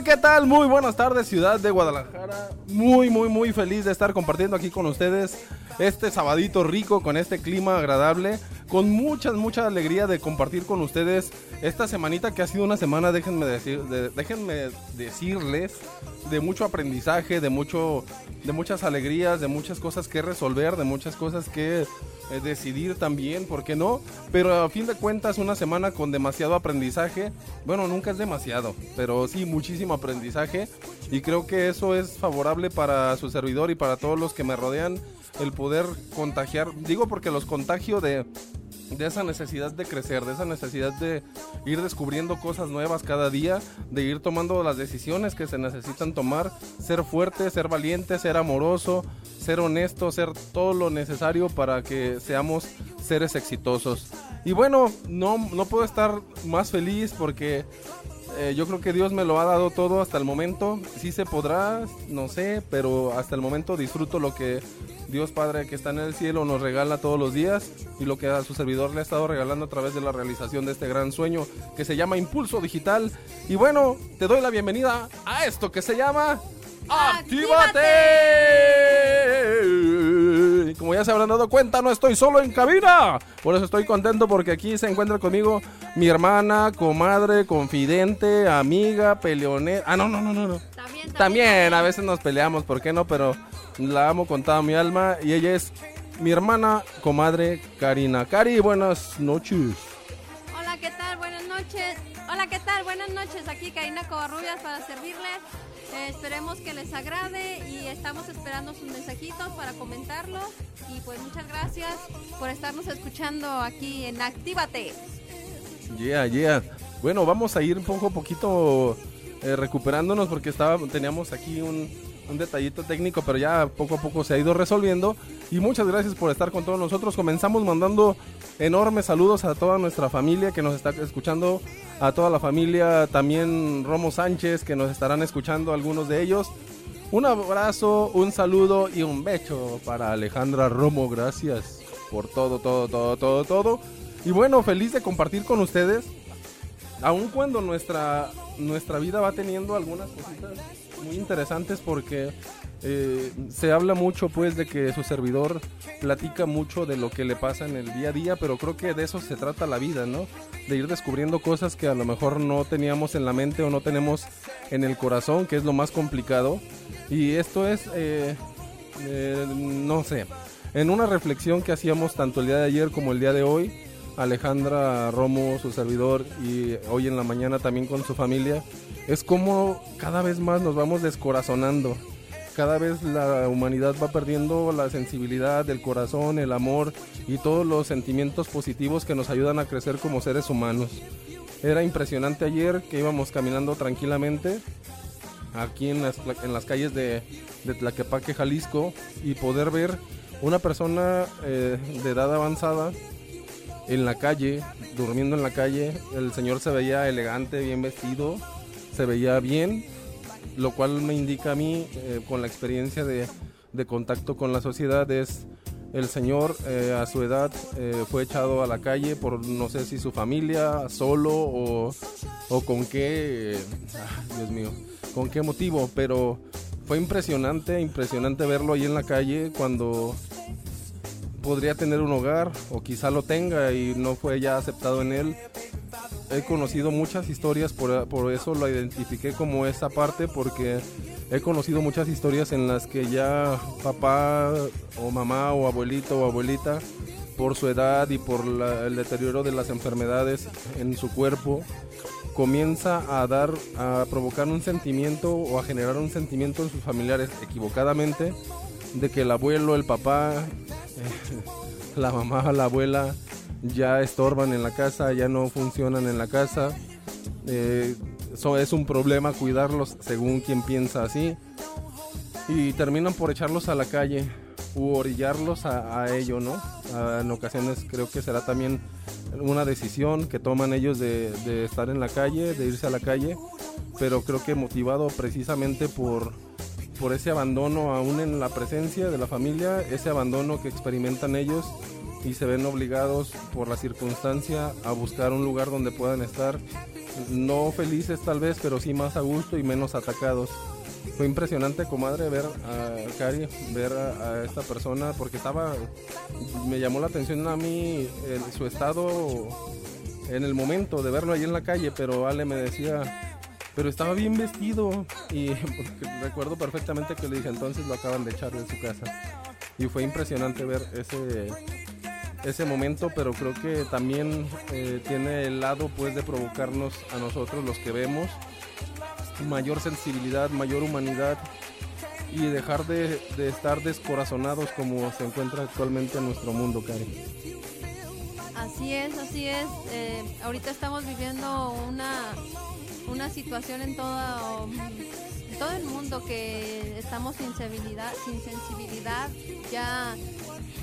¿Qué tal? Muy buenas tardes, ciudad de Guadalajara. Muy, muy, muy feliz de estar compartiendo aquí con ustedes este sabadito rico con este clima agradable. Con mucha, mucha alegría de compartir con ustedes esta semanita que ha sido una semana, déjenme, déjenme decirles, de mucho aprendizaje, de, mucho, de muchas alegrías, de muchas cosas que resolver, de muchas cosas que decidir también, ¿por qué no? Pero a fin de cuentas una semana con demasiado aprendizaje, bueno, nunca es demasiado, pero sí muchísimo aprendizaje y creo que eso es favorable para su servidor y para todos los que me rodean el poder contagiar, digo porque los contagio de de esa necesidad de crecer, de esa necesidad de ir descubriendo cosas nuevas cada día, de ir tomando las decisiones que se necesitan tomar, ser fuerte, ser valiente, ser amoroso, ser honesto, ser todo lo necesario para que seamos seres exitosos. Y bueno, no, no puedo estar más feliz porque eh, yo creo que Dios me lo ha dado todo hasta el momento. Sí se podrá, no sé, pero hasta el momento disfruto lo que Dios Padre que está en el cielo nos regala todos los días y lo que a su servidor le ha estado regalando a través de la realización de este gran sueño que se llama Impulso Digital. Y bueno, te doy la bienvenida a esto que se llama ¡Actívate! Como ya se habrán dado cuenta, no estoy solo en cabina. Por eso estoy contento porque aquí se encuentra conmigo mi hermana, comadre, confidente, amiga, peleonera. Ah, no, no, no, no. no. También, también, a veces nos peleamos, ¿por qué no? Pero la amo con toda mi alma y ella es mi hermana, comadre Karina. Cari, buenas noches. Hola, ¿qué tal? Buenas noches. Hola, ¿qué tal? Buenas noches. Aquí Karina Covarrubias para servirles. Eh, esperemos que les agrade y estamos esperando sus mensajitos para comentarlos. Y pues muchas gracias por estarnos escuchando aquí en Actívate. Yeah, yeah. Bueno, vamos a ir poco poquito eh, recuperándonos porque estaba, teníamos aquí un, un detallito técnico, pero ya poco a poco se ha ido resolviendo. Y muchas gracias por estar con todos nosotros. Comenzamos mandando enormes saludos a toda nuestra familia que nos está escuchando, a toda la familia, también Romo Sánchez, que nos estarán escuchando algunos de ellos. Un abrazo, un saludo y un becho para Alejandra Romo. Gracias por todo, todo, todo, todo, todo. Y bueno, feliz de compartir con ustedes. Aun cuando nuestra, nuestra vida va teniendo algunas cositas muy interesantes porque eh, se habla mucho pues de que su servidor platica mucho de lo que le pasa en el día a día, pero creo que de eso se trata la vida, ¿no? De ir descubriendo cosas que a lo mejor no teníamos en la mente o no tenemos en el corazón, que es lo más complicado. Y esto es, eh, eh, no sé, en una reflexión que hacíamos tanto el día de ayer como el día de hoy, Alejandra Romo, su servidor, y hoy en la mañana también con su familia, es como cada vez más nos vamos descorazonando. Cada vez la humanidad va perdiendo la sensibilidad del corazón, el amor y todos los sentimientos positivos que nos ayudan a crecer como seres humanos. Era impresionante ayer que íbamos caminando tranquilamente aquí en las, en las calles de, de Tlaquepaque, Jalisco, y poder ver una persona eh, de edad avanzada en la calle, durmiendo en la calle. El señor se veía elegante, bien vestido, se veía bien, lo cual me indica a mí, eh, con la experiencia de, contacto con la sociedad, es el señor eh, a su edad eh, fue echado a la calle por no sé si su familia, solo o, o con qué, Dios mío, con qué motivo, pero fue impresionante, impresionante verlo ahí en la calle cuando podría tener un hogar o quizá lo tenga y no fue ya aceptado en él. He conocido muchas historias, por, por, eso lo identifiqué como esa parte, porque he conocido muchas historias en las que ya papá o mamá o abuelito o abuelita, por su edad y por el deterioro de las enfermedades en su cuerpo, comienza a dar, a provocar un sentimiento o a generar un sentimiento en sus familiares equivocadamente de que el abuelo, el papá, la mamá, la abuela, ya estorban en la casa, ya no funcionan en la casa. Eh, es un problema cuidarlos según quien piensa así. Y terminan por echarlos a la calle u orillarlos a, ello, ¿no? en ocasiones creo que será también una decisión que toman ellos de, estar en la calle, de irse a la calle, pero creo que motivado precisamente por, por ese abandono aún en la presencia de la familia, ese abandono que experimentan ellos y se ven obligados por la circunstancia a buscar un lugar donde puedan estar no felices tal vez, pero sí más a gusto y menos atacados. Fue impresionante, comadre, ver a Cari, ver a, esta persona, porque estaba, me llamó la atención a mí su estado en el momento de verlo ahí en la calle, pero Ale me decía, pero estaba bien vestido y recuerdo perfectamente que le dije, entonces lo acaban de echar de su casa. Y fue impresionante ver ese, ese momento, pero creo que también eh, tiene el lado pues de provocarnos a nosotros los que vemos mayor sensibilidad, mayor humanidad y dejar de, estar descorazonados como se encuentra actualmente en nuestro mundo, Karen. Así es, así es. Eh, ahorita estamos viviendo una, una situación en todo, todo el mundo que estamos sin sensibilidad, sin sensibilidad. Ya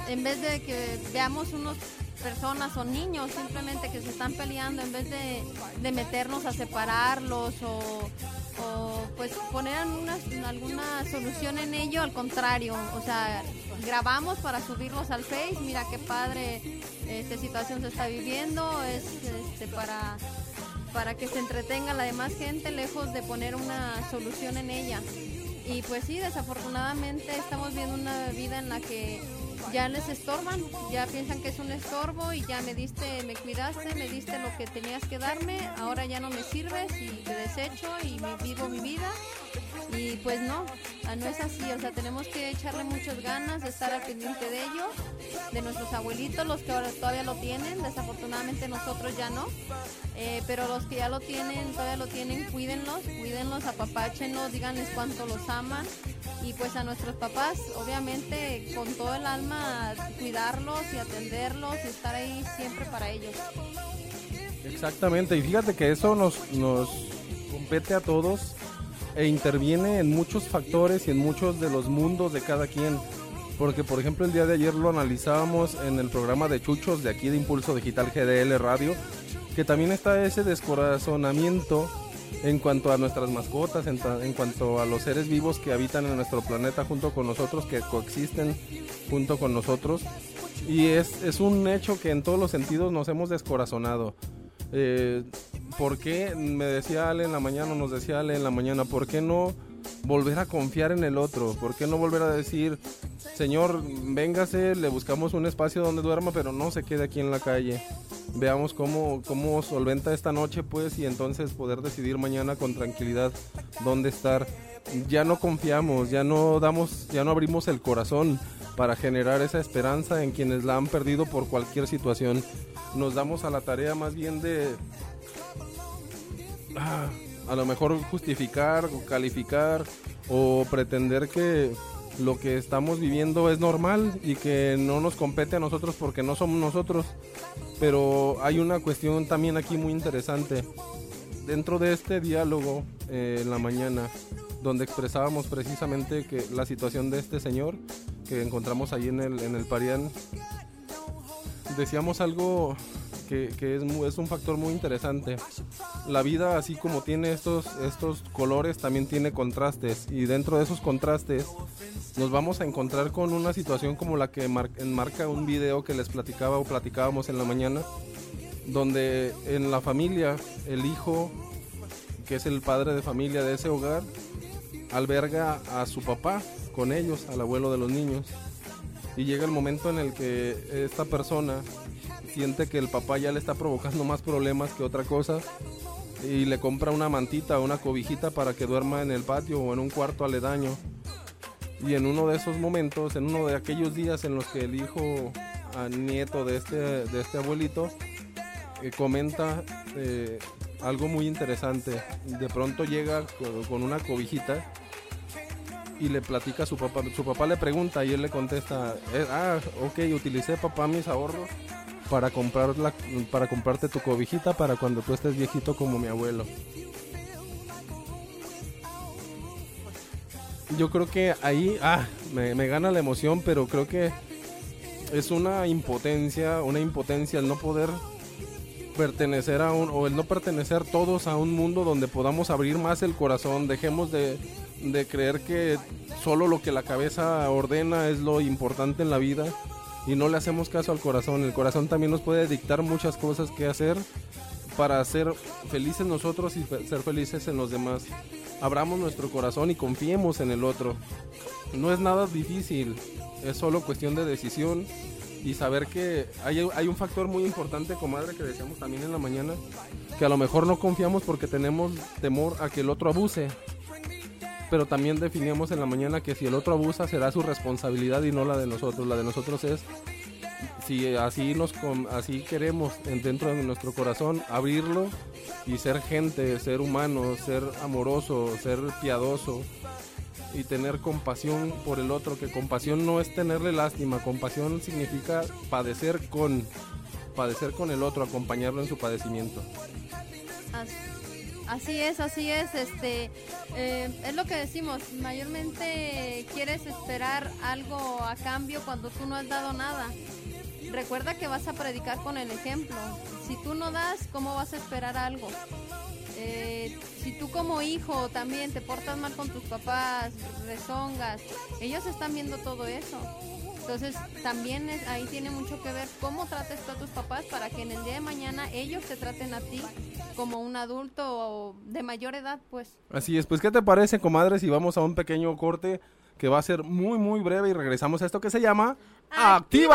en vez de que veamos unos personas o niños simplemente que se están peleando, en vez de, de meternos a separarlos o, o pues poner alguna solución en ello, al contrario, o sea, grabamos para subirlos al Face, mira qué padre esta situación se está viviendo, es este, para, para que se entretenga la demás gente lejos de poner una solución en ella. Y pues sí, desafortunadamente estamos viendo una vida en la que ya les estorban, ya piensan que es un estorbo y ya me diste, me cuidaste, me diste lo que tenías que darme, ahora ya no me sirves y te desecho y me vivo mi vida. Y pues no, ah, no es así, o sea, tenemos que echarle muchas ganas de estar al pendiente de ellos, de nuestros abuelitos, los que ahora todavía lo tienen, desafortunadamente nosotros ya no, eh, pero los que ya lo tienen, todavía lo tienen, cuídenlos, cuídenlos, apapáchenlos, díganles cuánto los aman y pues a nuestros papás, obviamente con todo el alma, cuidarlos y atenderlos y estar ahí siempre para ellos. Exactamente, y fíjate que eso nos, nos compete a todos e interviene en muchos factores y en muchos de los mundos de cada quien. Porque, por ejemplo, el día de ayer lo analizábamos en el programa de Chuchos de aquí de Impulso Digital GDL Radio, que también está ese descorazonamiento en cuanto a nuestras mascotas, en, cuanto a los seres vivos que habitan en nuestro planeta junto con nosotros, que coexisten junto con nosotros. Y es, un hecho que en todos los sentidos nos hemos descorazonado. Eh, ¿Por qué, me decía Ale en la mañana, nos decía Ale en la mañana, ¿por qué no volver a confiar en el otro? ¿Por qué no volver a decir, Señor, véngase, le buscamos un espacio donde duerma, pero no se quede aquí en la calle? Veamos cómo, cómo solventa esta noche, pues, y entonces poder decidir mañana con tranquilidad dónde estar. Ya no confiamos, ya no damos, ya no abrimos el corazón para generar esa esperanza en quienes la han perdido por cualquier situación. Nos damos a la tarea más bien de ah, a lo mejor justificar calificar o pretender que lo que estamos viviendo es normal y que no nos compete a nosotros porque no somos nosotros. Pero hay una cuestión también aquí muy interesante. Dentro de este diálogo eh, en la mañana, donde expresábamos precisamente que la situación de este señor que encontramos ahí en el, en el Parián, decíamos algo que, es, es, un factor muy interesante. La vida, así como tiene estos, estos colores, también tiene contrastes. Y dentro de esos contrastes nos vamos a encontrar con una situación como la que enmarca un video que les platicaba o platicábamos en la mañana, donde en la familia el hijo, que es el padre de familia de ese hogar, alberga a su papá con ellos, al abuelo de los niños. Y llega el momento en el que esta persona siente que el papá ya le está provocando más problemas que otra cosa y le compra una mantita o una cobijita para que duerma en el patio o en un cuarto aledaño. Y en uno de esos momentos, en uno de aquellos días en los que el hijo nieto de este, de este abuelito eh, comenta eh, algo muy interesante. De pronto llega con una cobijita y le platica a su papá. Su papá le pregunta y él le contesta, eh, ah, ok, utilicé papá mis ahorros para comprar la, para comprarte tu cobijita para cuando tú estés viejito como mi abuelo. Yo creo que ahí, ah, me, me gana la emoción, pero creo que es una impotencia, una impotencia el no poder pertenecer a un, o el no pertenecer todos a un mundo donde podamos abrir más el corazón, dejemos de, de creer que solo lo que la cabeza ordena es lo importante en la vida y no le hacemos caso al corazón. El corazón también nos puede dictar muchas cosas que hacer para ser felices nosotros y ser felices en los demás. Abramos nuestro corazón y confiemos en el otro. No es nada difícil, es solo cuestión de decisión y saber que hay, hay un factor muy importante, comadre, que decíamos también en la mañana, que a lo mejor no confiamos porque tenemos temor a que el otro abuse. Pero también definimos en la mañana que si el otro abusa será su responsabilidad y no la de nosotros. La de nosotros es si así nos así queremos dentro de nuestro corazón abrirlo y ser gente, ser humano, ser amoroso, ser piadoso y tener compasión por el otro, que compasión no es tenerle lástima, compasión significa padecer con padecer con el otro, acompañarlo en su padecimiento. Así es, así es, este, eh, es lo que decimos, mayormente quieres esperar algo a cambio cuando tú no has dado nada. Recuerda que vas a predicar con el ejemplo. Si tú no das, ¿cómo vas a esperar algo? Eh, si tú como hijo también te portas mal con tus papás, rezongas, ellos están viendo todo eso. Entonces también ahí tiene mucho que ver cómo trates tú a tus papás para que en el día de mañana ellos te traten a ti como un adulto de mayor edad, pues. Así es, pues ¿qué te parece, comadre, si vamos a un pequeño corte que va a ser muy, muy breve y regresamos a esto que se llama ¡Actívate!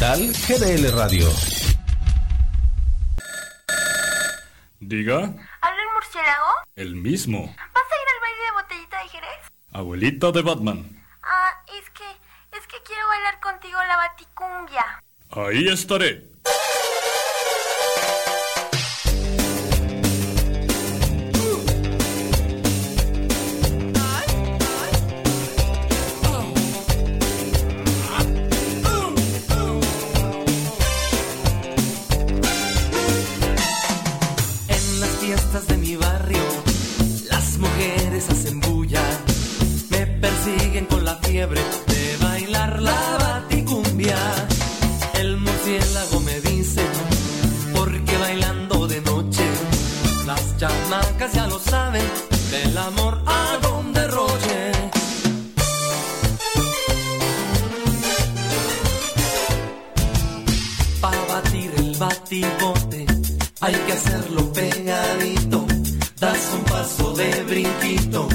GDL Radio. Diga. ¿Habla el murciélago? El mismo. ¿Vas a ir al baile de botellita de Jerez? Abuelita de Batman. Ah, es que. es que quiero bailar contigo la baticumbia. Ahí estaré. de bailar la baticumbia. El murciélago me dice, porque bailando de noche, las chamacas ya lo saben, del amor hago un derroche. Para batir el batibote, hay que hacerlo pegadito, das un paso de brinquito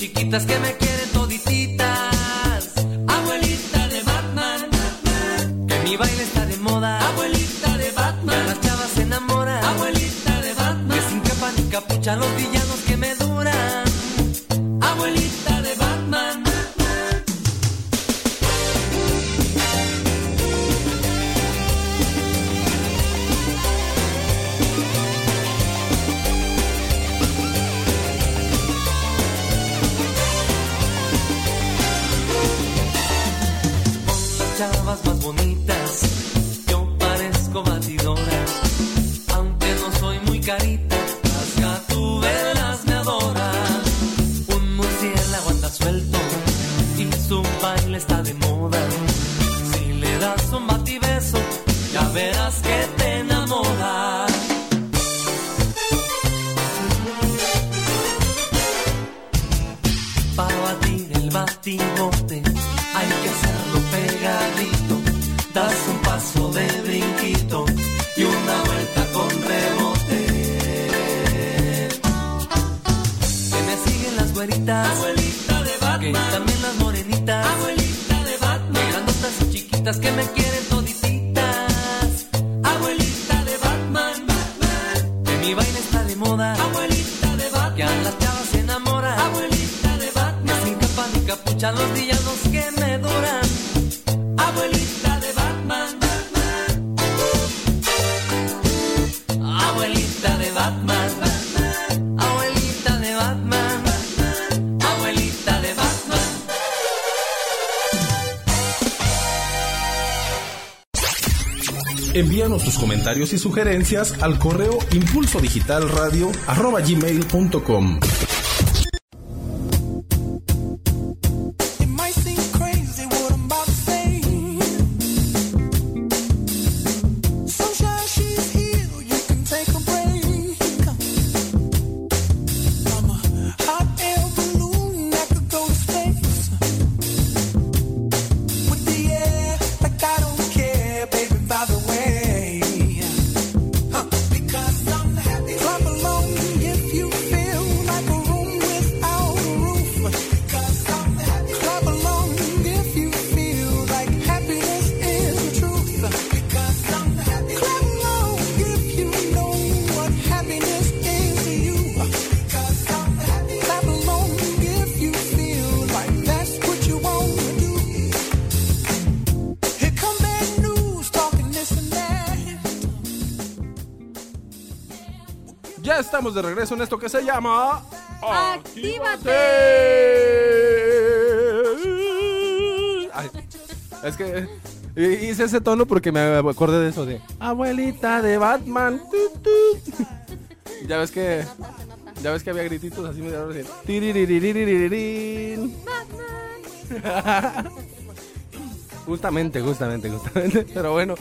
chiquitas que me quieren toditita. comentarios y sugerencias al correo impulsodigitalradio.com. estamos de regreso en esto que se llama. ¡Actívate! Es que hice ese tono porque me acordé de eso de Abuelita de Batman. Ya ves que. Ya ves que había grititos así medio recién. Justamente, justamente, justamente. Pero bueno.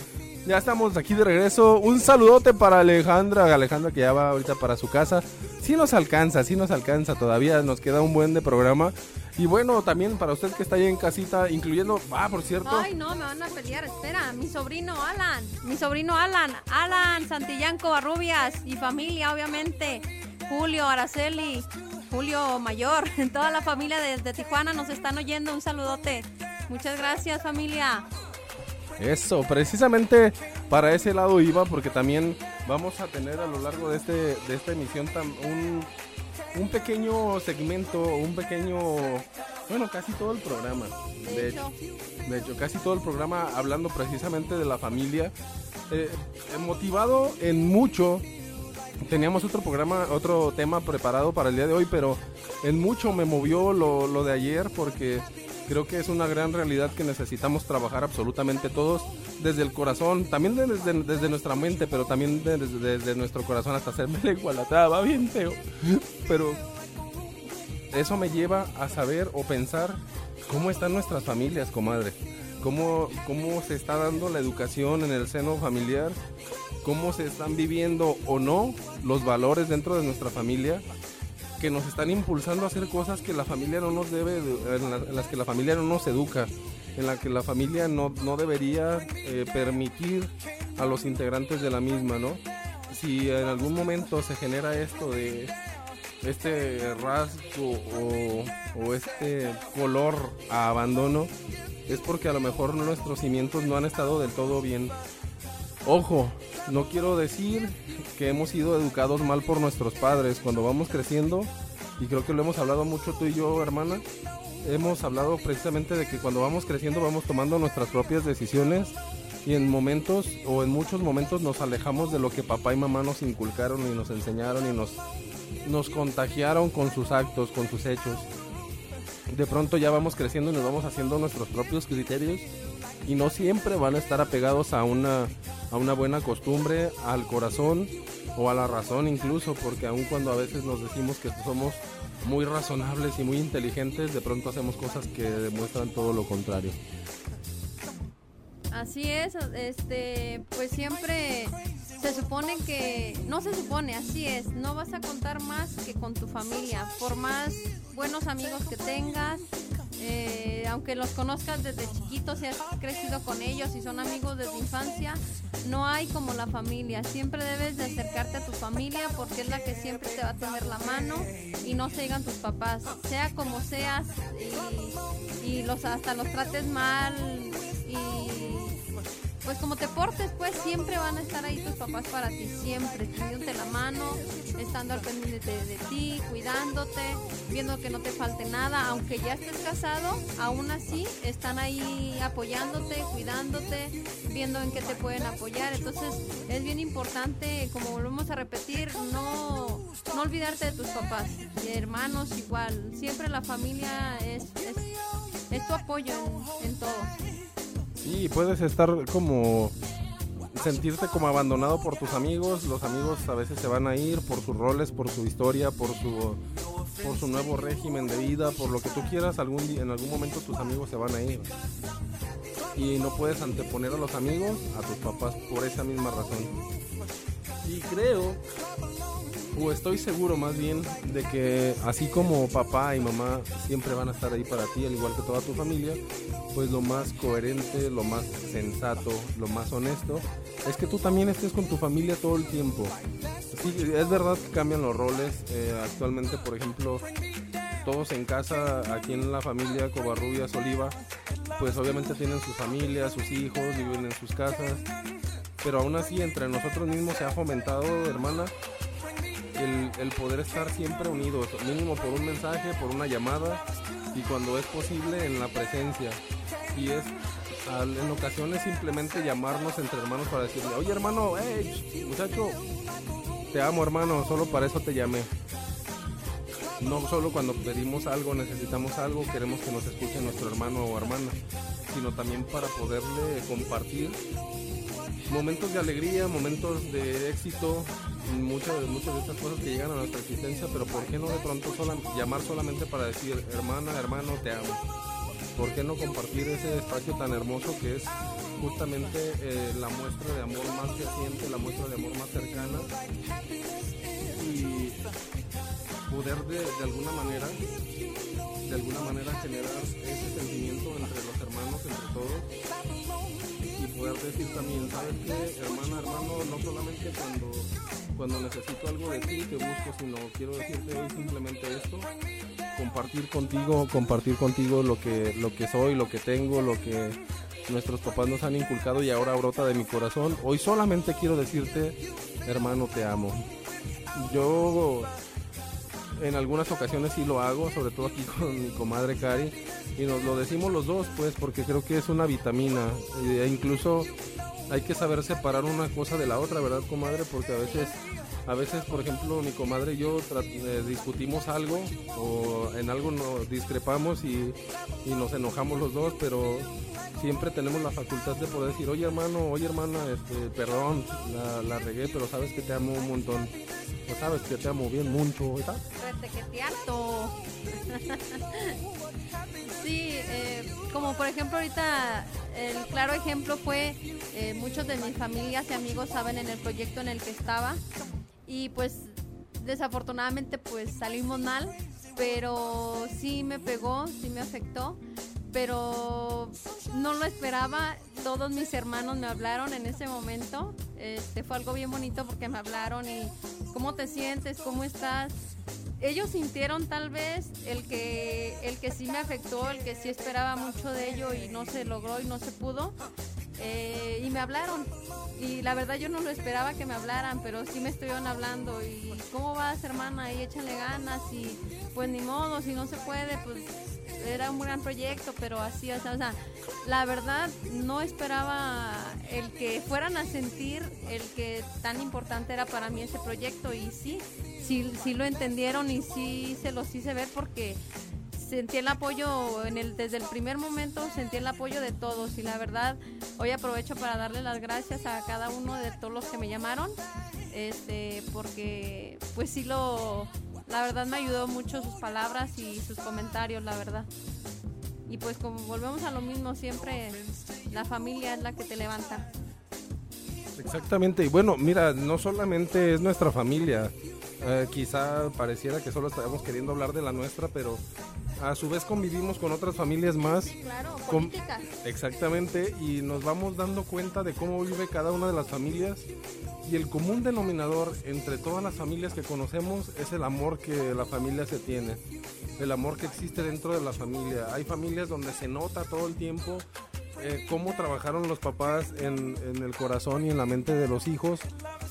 Ya estamos aquí de regreso. Un saludote para Alejandra. Alejandra que ya va ahorita para su casa. Sí nos alcanza, sí nos alcanza. Todavía nos queda un buen de programa. Y bueno, también para usted que está ahí en casita, incluyendo. Ah, por cierto. Ay, no, me van a pelear. Espera, mi sobrino Alan. Mi sobrino Alan. Alan Santillán Covarrubias. Y familia, obviamente. Julio, Araceli, Julio Mayor, toda la familia desde Tijuana nos están oyendo. Un saludote. Muchas gracias, familia. Eso, precisamente para ese lado iba, porque también vamos a tener a lo largo de, este, de esta emisión un, un pequeño segmento, un pequeño, bueno, casi todo el programa. De hecho, de hecho, casi todo el programa hablando precisamente de la familia, eh, motivado en mucho. Teníamos otro programa, otro tema preparado para el día de hoy, pero en mucho me movió lo, lo de ayer porque creo que es una gran realidad que necesitamos trabajar absolutamente todos desde el corazón, también de- desde, desde nuestra mente, pero también de- desde, desde nuestro corazón hasta hacerme la igualatada, va bien feo. Pero eso me lleva a saber o pensar cómo están nuestras familias, comadre. Cómo, cómo se está dando la educación en el seno familiar, cómo se están viviendo o no los valores dentro de nuestra familia que nos están impulsando a hacer cosas que la familia no nos debe, de- en, la- en las que la familia no nos educa, en la que la familia no, no debería eh, permitir a los integrantes de la misma, ¿no? Si en algún momento se genera esto de este rasgo o este color a abandono, es porque a lo mejor nuestros cimientos no han estado del todo bien. Ojo, no quiero decir que hemos sido educados mal por nuestros padres cuando vamos creciendo, y creo que lo hemos hablado mucho tú y yo, hermana, hemos hablado precisamente de que cuando vamos creciendo vamos tomando nuestras propias decisiones y en momentos o en muchos momentos nos alejamos de lo que papá y mamá nos inculcaron y nos enseñaron y nos, nos contagiaron con sus actos, con sus hechos. De pronto ya vamos creciendo y nos vamos haciendo nuestros propios criterios y no siempre van a estar apegados a una, a una buena costumbre, al corazón o a la razón incluso, porque aun cuando a veces nos decimos que somos muy razonables y muy inteligentes, de pronto hacemos cosas que demuestran todo lo contrario. Así es, este, pues siempre se supone que, no se supone, así es, no vas a contar más que con tu familia, por más buenos amigos que tengas, eh, aunque los conozcas desde chiquitos y has crecido con ellos y son amigos desde infancia, no hay como la familia, siempre debes de acercarte a tu familia porque es la que siempre te va a tener la mano y no se digan tus papás, sea como seas y, y los hasta los trates mal y pues como te portes, pues siempre van a estar ahí tus papás para ti, siempre, tendiéndote la mano, estando al pendiente de, ti, cuidándote, viendo que no te falte nada, aunque ya estés casado, aún así están ahí apoyándote, cuidándote, viendo en qué te pueden apoyar, entonces es bien importante, como volvemos a repetir, no, no olvidarte de tus papás, de hermanos igual, siempre la familia es, es, tu apoyo en todo. Sí, puedes estar como sentirte como abandonado por tus amigos, los amigos a veces se van a ir por sus roles, por su historia, por su por su nuevo régimen de vida, por lo que tú quieras, en algún momento tus amigos se van a ir. Y no puedes anteponer a los amigos a tus papás por esa misma razón. Y creo o estoy seguro más bien de que así como papá y mamá siempre van a estar ahí para ti, al igual que toda tu familia, pues lo más coherente, lo más sensato, lo más honesto, es que tú también estés con tu familia todo el tiempo. Sí, es verdad que cambian los roles. eh, actualmente, por ejemplo, todos en casa, aquí en la familia Covarrubias Oliva, pues obviamente tienen sus familias, sus hijos, viven en sus casas. Pero aún así, entre nosotros mismos se ha fomentado, hermana, el, el poder estar siempre unidos, mínimo por un mensaje, por una llamada y cuando es posible en la presencia. Y es en ocasiones simplemente llamarnos entre hermanos para decirle, oye hermano, hey, muchacho, te amo hermano, solo para eso te llamé. No solo cuando pedimos algo, necesitamos algo, queremos que nos escuche nuestro hermano o hermana, sino también para poderle compartir momentos de alegría, momentos de éxito, muchas, muchas de estas cosas que llegan a nuestra existencia, pero ¿por qué no de pronto llamar solamente para decir, hermana, hermano, te amo? ¿Por qué no compartir ese espacio tan hermoso que es justamente eh, la muestra de amor más reciente, la muestra de amor más cercana? Y poder de, alguna manera, de alguna manera generar ese sentimiento entre los hermanos, entre todos, decir también, ¿sabes qué, hermana, hermano? No solamente cuando, cuando necesito algo de ti te busco, sino quiero decirte hoy simplemente esto, compartir contigo, compartir contigo lo que, lo que soy, lo que tengo, lo que nuestros papás nos han inculcado y ahora brota de mi corazón. Hoy solamente quiero decirte, hermano, te amo. Yo en algunas ocasiones sí lo hago, sobre todo aquí con mi comadre Cari, y nos lo decimos los dos, pues, porque creo que es una vitamina, e incluso hay que saber separar una cosa de la otra, ¿verdad, comadre? Porque a veces, a veces, por ejemplo, mi comadre y yo eh, discutimos algo o en algo nos discrepamos y nos enojamos los dos, pero siempre tenemos la facultad de poder decir, oye hermano, oye hermana, este, perdón, la, regué, pero sabes que te amo un montón. O sabes que te amo bien mucho, ¿verdad? Retequeteato. sí, eh, como por ejemplo ahorita el claro ejemplo fue eh, muchos de mis familias y amigos saben en el proyecto en el que estaba y pues desafortunadamente pues salimos mal, pero sí me pegó, sí me afectó, pero no lo esperaba. Todos mis hermanos me hablaron en ese momento. Este fue algo bien bonito porque me hablaron y cómo te sientes, cómo estás. Ellos sintieron tal vez el que el que sí me afectó, el que sí esperaba mucho de ello y no se logró y no se pudo. Eh, y me hablaron. Y la verdad yo no lo esperaba que me hablaran, pero sí me estuvieron hablando. Y cómo vas hermana y échale ganas y pues ni modo, si no se puede, pues era un gran proyecto, pero así, o sea, o sea, la verdad no esperaba el que fueran a sentir el que tan importante era para mí ese proyecto. Y sí, sí, sí lo entendieron y sí se los hice ver porque sentí el apoyo en el desde el primer momento sentí el apoyo de todos y la verdad hoy aprovecho para darle las gracias a cada uno de todos los que me llamaron este porque pues sí lo la verdad me ayudó mucho sus palabras y sus comentarios la verdad. Y pues como volvemos a lo mismo siempre la familia es la que te levanta. Exactamente, y bueno, mira, no solamente es nuestra familia, eh, quizá pareciera que solo estamos queriendo hablar de la nuestra, pero a su vez convivimos con otras familias más. claro Com- política Exactamente, y nos vamos dando cuenta de cómo vive cada una de las familias. Y el común denominador entre todas las familias que conocemos es el amor que la familia se tiene, el amor que existe dentro de la familia. Hay familias donde se nota todo el tiempo eh, cómo trabajaron los papás en, el corazón y en la mente de los hijos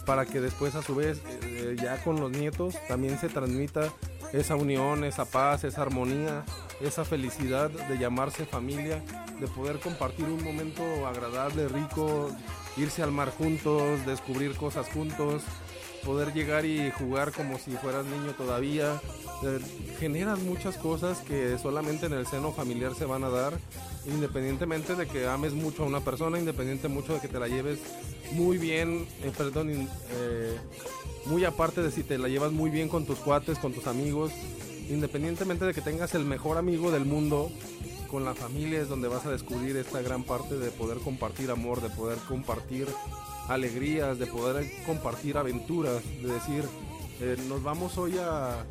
para que después a su vez eh, ya con los nietos también se transmita esa unión, esa paz, esa armonía, esa felicidad de llamarse familia, de poder compartir un momento agradable, rico, irse al mar juntos, descubrir cosas juntos, poder llegar y jugar como si fueras niño todavía. Eh, generan muchas cosas que solamente en el seno familiar se van a dar, independientemente de que ames mucho a una persona, independiente mucho de que te la lleves muy bien, eh, perdón, eh, muy aparte de si te la llevas muy bien con tus cuates, con tus amigos, independientemente de que tengas el mejor amigo del mundo, con la familia es donde vas a descubrir esta gran parte de poder compartir amor, de poder compartir alegrías, de poder compartir aventuras, de decir, eh, nos vamos hoy a,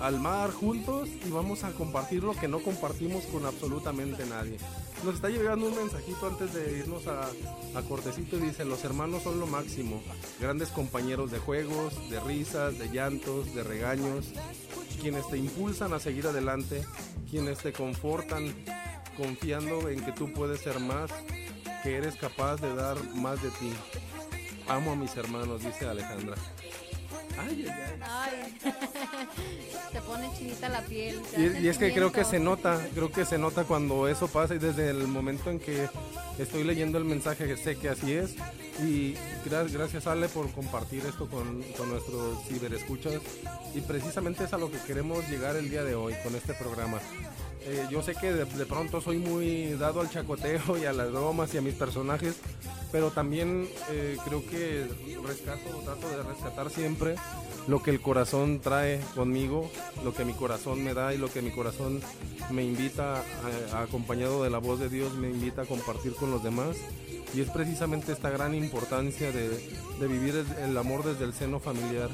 al mar juntos y vamos a compartir lo que no compartimos con absolutamente nadie. Nos está llegando un mensajito antes de irnos a, a cortecito y dice, los hermanos son lo máximo, grandes compañeros de juegos, de risas, de llantos, de regaños, quienes te impulsan a seguir adelante, quienes te confortan confiando en que tú puedes ser más, que eres capaz de dar más de ti. Amo a mis hermanos, dice Alejandra. Ay, ay, ay. Se pone chinita la piel. Y, es que creo que se nota, creo que se nota cuando eso pasa y desde el momento en que estoy leyendo el mensaje que sé que así es. Y gra- gracias Ale por compartir esto con, con nuestros ciberescuchas. Y precisamente es a lo que queremos llegar el día de hoy con este programa. Eh, yo sé que de, pronto soy muy dado al chacoteo y a las bromas y a mis personajes, pero también eh, creo que rescato, trato de rescatar siempre lo que el corazón trae conmigo, lo que mi corazón me da y lo que mi corazón me invita, a- acompañado de la voz de Dios, me invita a compartir con los demás. Y es precisamente esta gran importancia de, vivir el amor desde el seno familiar.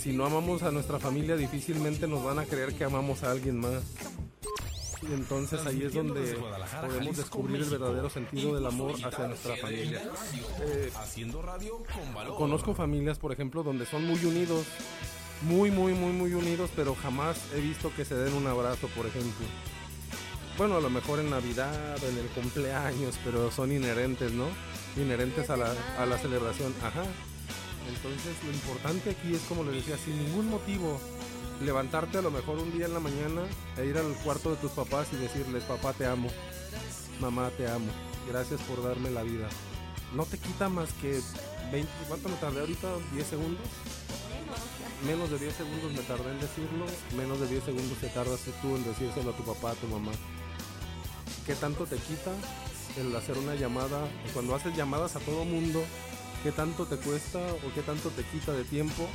Si no amamos a nuestra familia, difícilmente nos van a creer que amamos a alguien más. Y entonces ahí es donde podemos descubrir el verdadero sentido del amor hacia nuestra familia. Eh. Conozco familias, por ejemplo, donde son muy unidos, muy, muy, muy, muy unidos, pero jamás he visto que se den un abrazo, por ejemplo. Bueno, a lo mejor en Navidad, en el cumpleaños, pero son inherentes, ¿no? Inherentes a la, a la celebración. Ajá. Entonces, lo importante aquí es, como les decía, sin ningún motivo, levantarte a lo mejor un día en la mañana e ir al cuarto de tus papás y decirles, papá, te amo, mamá, te amo, gracias por darme la vida. No te quita más que 20, ¿cuánto me tardé ahorita? ¿10 segundos? Menos de 10 segundos me tardé en decirlo, menos de 10 segundos te tardas tú en decírselo a tu papá, a tu mamá. ¿Qué tanto te quita el hacer una llamada? Cuando haces llamadas a todo mundo, ¿qué tanto te cuesta o qué tanto te quita de tiempo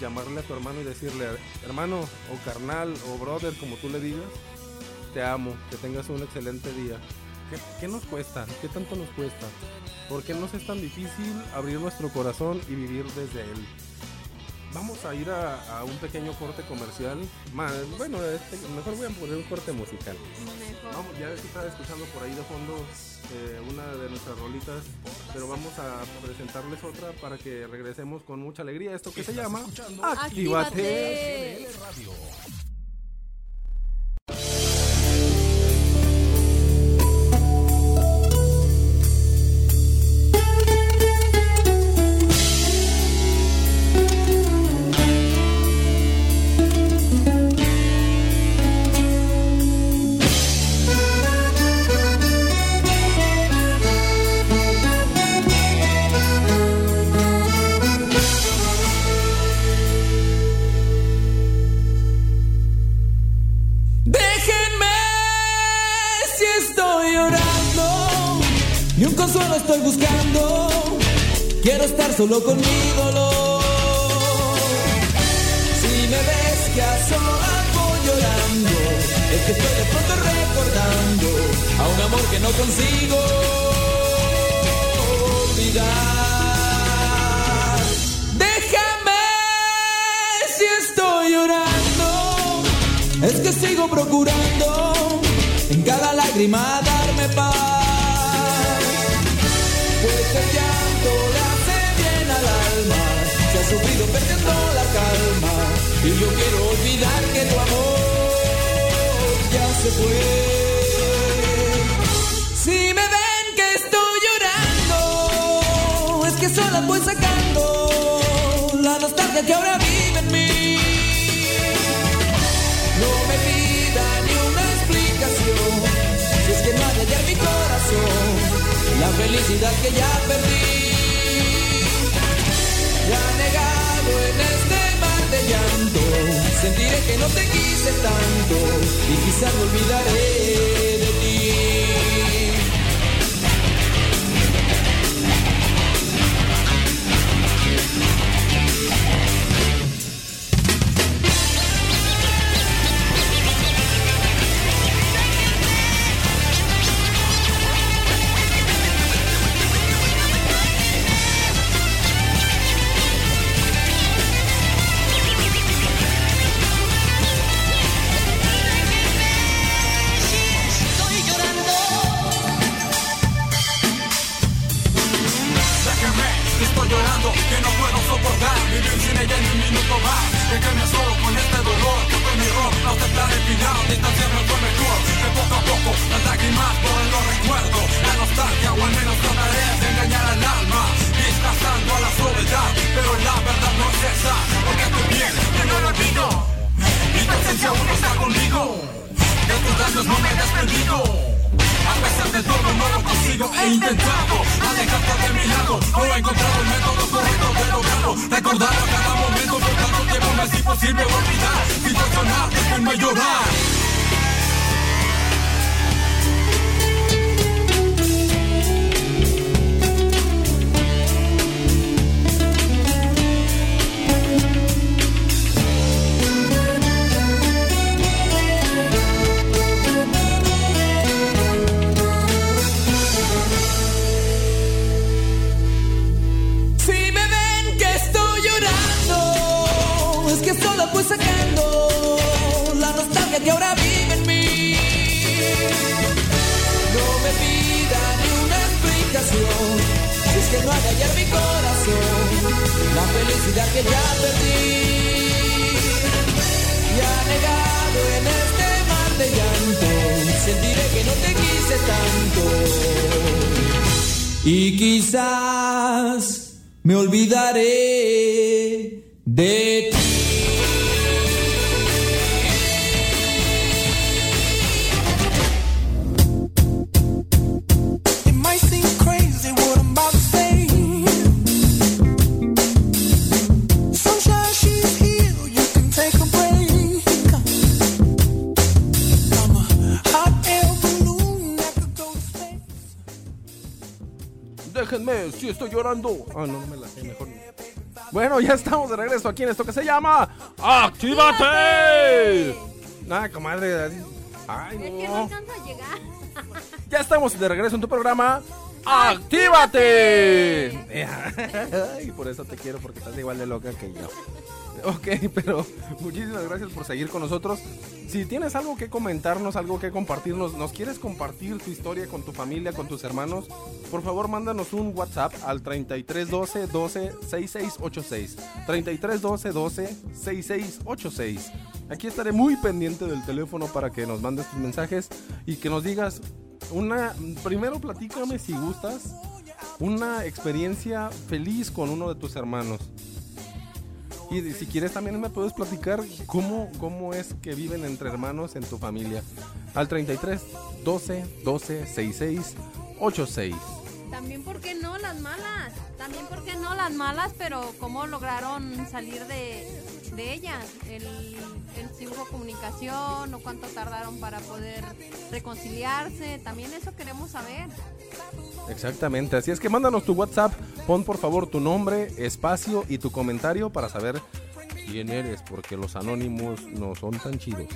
llamarle a tu hermano y decirle, hermano o carnal o brother, como tú le digas, te amo, que tengas un excelente día? ¿Qué, nos cuesta? ¿Qué tanto nos cuesta? ¿Por qué nos es tan difícil abrir nuestro corazón y vivir desde él? Vamos a ir a, a un pequeño corte comercial. Ma- bueno, este- mejor voy a poner un corte musical. Mejor. Vamos, ya estaba escuchando por ahí de fondo eh, una de nuestras rolitas, pero vamos a presentarles otra para que regresemos con mucha alegría. Esto que se llama Actívate. Ya estamos de regreso aquí en esto que se llama ¡Actívate! Nada, comadre. Ay, Es que no no. alcanza a llegar. Ya estamos de regreso en tu programa. ¡Actívate! Ay, por eso te quiero, porque estás igual de loca que yo. Ok, pero muchísimas gracias por seguir con nosotros. Si tienes algo que comentarnos, algo que compartirnos, nos quieres compartir tu historia con tu familia, con tus hermanos, por favor mándanos un WhatsApp al 3312 12 6686. 3312 12 6686. Aquí estaré muy pendiente del teléfono para que nos mandes tus mensajes y que nos digas una. Primero platícame si gustas una experiencia feliz con uno de tus hermanos. Y si quieres también me puedes platicar cómo, cómo es que viven entre hermanos en tu familia. Al 33 12 12 66 86. También, ¿por qué no las malas? También, ¿por qué no las malas? Pero, ¿cómo lograron salir de, de ellas? El, el, si hubo comunicación o cuánto tardaron para poder reconciliarse. También eso queremos saber. Exactamente, así es que mándanos tu WhatsApp, pon por favor tu nombre, espacio y tu comentario para saber quién eres, porque los anónimos no son tan chidos.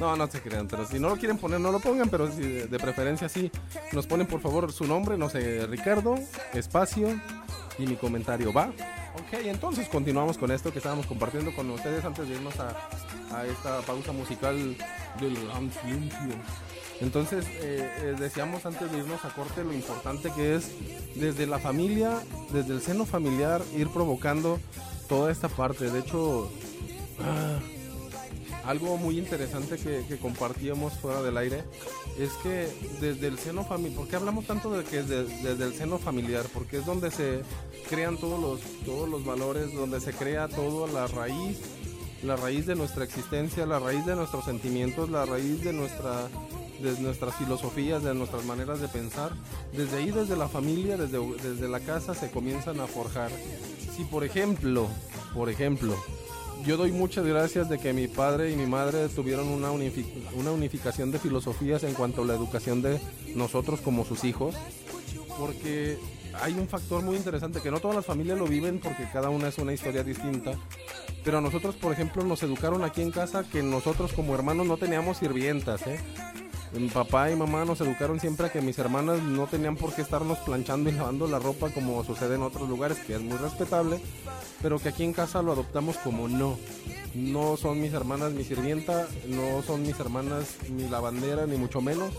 No, no se crean, pero si no lo quieren poner, no lo pongan, pero si de, de preferencia sí, nos ponen por favor su nombre, no sé, Ricardo, espacio y mi comentario, ¿va? Ok, entonces continuamos con esto que estábamos compartiendo con ustedes antes de irnos a, a esta pausa musical del Gran. Entonces, eh, eh, decíamos antes de irnos a corte lo importante que es desde la familia, desde el seno familiar, ir provocando toda esta parte. De hecho, ah, algo muy interesante que, que compartíamos fuera del aire es que desde el seno familiar, ¿por qué hablamos tanto de que de- desde el seno familiar? Porque es donde se crean todos los, todos los valores, donde se crea toda la raíz, la raíz de nuestra existencia, la raíz de nuestros sentimientos, la raíz de nuestra de nuestras filosofías, de nuestras maneras de pensar. Desde ahí, desde la familia, desde, desde la casa, se comienzan a forjar. Si por ejemplo, por ejemplo, yo doy muchas gracias de que mi padre y mi madre tuvieron una, unifi- una unificación de filosofías en cuanto a la educación de nosotros como sus hijos, porque hay un factor muy interesante que no todas las familias lo viven porque cada una es una historia distinta. Pero a nosotros, por ejemplo, nos educaron aquí en casa que nosotros como hermanos no teníamos sirvientas, ¿eh? Mi papá y mamá nos educaron siempre a que mis hermanas no tenían por qué estarnos planchando y lavando la ropa como sucede en otros lugares, que es muy respetable, pero que aquí en casa lo adoptamos como no. No son mis hermanas mi sirvienta, no son mis hermanas mi lavandera, ni mucho menos,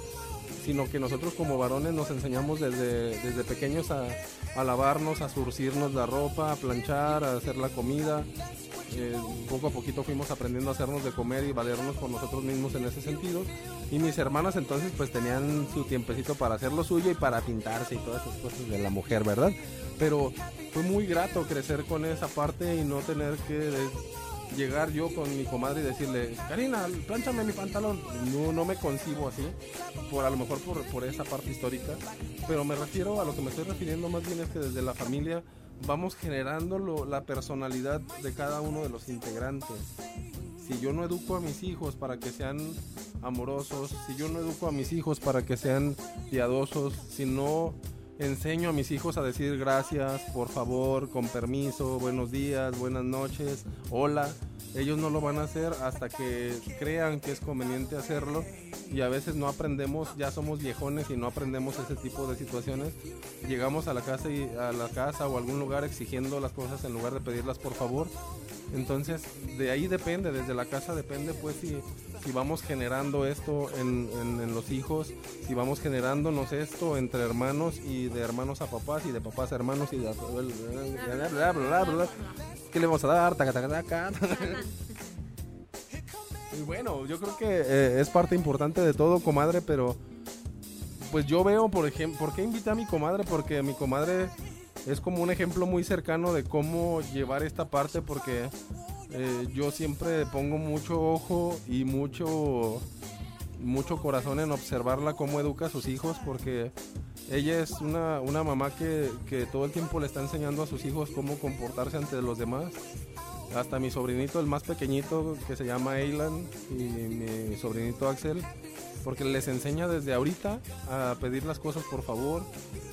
sino que nosotros como varones nos enseñamos desde, desde pequeños a, a lavarnos, a surcirnos la ropa, a planchar, a hacer la comida. Eh, poco a poquito fuimos aprendiendo a hacernos de comer y valernos por nosotros mismos en ese sentido. Y mis hermanas entonces pues tenían su tiempecito para hacer lo suyo y para pintarse y todas esas cosas de la mujer, ¿verdad? Pero fue muy grato crecer con esa parte y no tener que llegar yo con mi comadre y decirle, Karina, plánchame mi pantalón. No, no me concibo así, por a lo mejor por, por esa parte histórica, pero me refiero a lo que me estoy refiriendo más bien es que desde la familia vamos generando lo- la personalidad de cada uno de los integrantes. Si yo no educo a mis hijos para que sean amorosos, si yo no educo a mis hijos para que sean piadosos, si no enseño a mis hijos a decir gracias, por favor, con permiso, buenos días, buenas noches, hola, ellos no lo van a hacer hasta que crean que es conveniente hacerlo y a veces no aprendemos, ya somos viejones y no aprendemos ese tipo de situaciones. Llegamos a la casa y a la casa o algún lugar exigiendo las cosas en lugar de pedirlas por favor. Entonces, de ahí depende, desde la casa depende pues si, si vamos generando esto en, en- los hijos, si vamos generándonos esto entre hermanos y de hermanos a papás y de papás a hermanos y de... ¿Qué le vamos a dar? Taca, taca. Y bueno, yo creo que eh, es parte importante de todo, comadre, pero pues yo veo, por ejemplo, ¿por qué invité a mi comadre? Porque mi comadre es como un ejemplo muy cercano de cómo llevar esta parte, porque eh, yo siempre pongo mucho ojo y mucho, mucho corazón en observarla cómo educa a sus hijos, porque ella es una, una mamá que, que todo el tiempo le está enseñando a sus hijos cómo comportarse ante los demás. Hasta mi sobrinito, el más pequeñito, que se llama Aylan, y mi sobrinito Axel, porque les enseña desde ahorita a pedir las cosas por favor,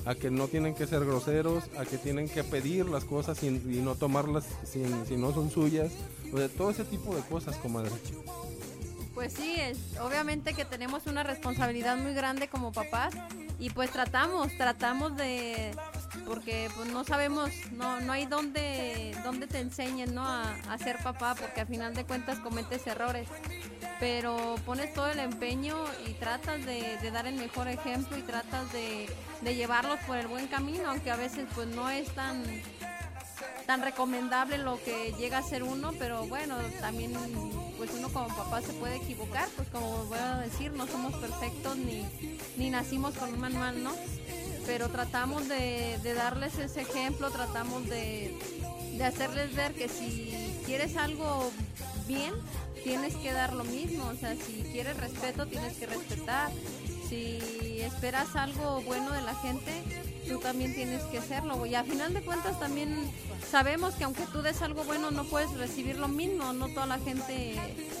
a que no tienen que ser groseros, a que tienen que pedir las cosas y, no tomarlas si, si no son suyas, o de todo ese tipo de cosas, comadre. Pues sí, es, obviamente que tenemos una responsabilidad muy grande como papás y pues tratamos, tratamos de, porque pues no sabemos, no, no hay donde, donde te enseñen ¿no? a, a ser papá, porque a final de cuentas cometes errores, pero pones todo el empeño y tratas de, de dar el mejor ejemplo y tratas de, de llevarlos por el buen camino, aunque a veces pues no es tan tan recomendable lo que llega a ser uno, pero bueno, también pues uno como papá se puede equivocar, pues como voy a decir, no somos perfectos ni, ni nacimos con un manual, ¿no? Pero tratamos de, de darles ese ejemplo, tratamos de, de hacerles ver que si quieres algo bien, tienes que dar lo mismo, o sea, si quieres respeto, tienes que respetar, si esperas algo bueno de la gente, tú también tienes que hacerlo. Y a final de cuentas también sabemos que aunque tú des algo bueno no puedes recibir lo mismo, no toda la gente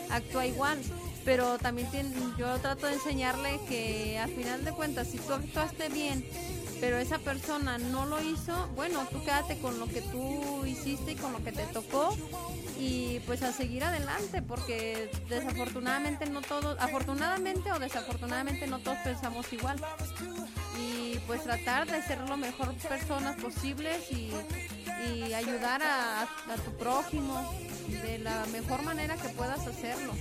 actúa igual. Pero también yo trato de enseñarle que a final de cuentas si tú actuaste bien, pero esa persona no lo hizo, bueno, tú quédate con lo que tú hiciste y con lo que te tocó y pues a seguir adelante porque desafortunadamente no todos, afortunadamente o desafortunadamente no todos pensamos igual y pues tratar de ser lo mejor personas posibles y, ayudar a tu prójimo de la mejor manera que puedas hacerlo.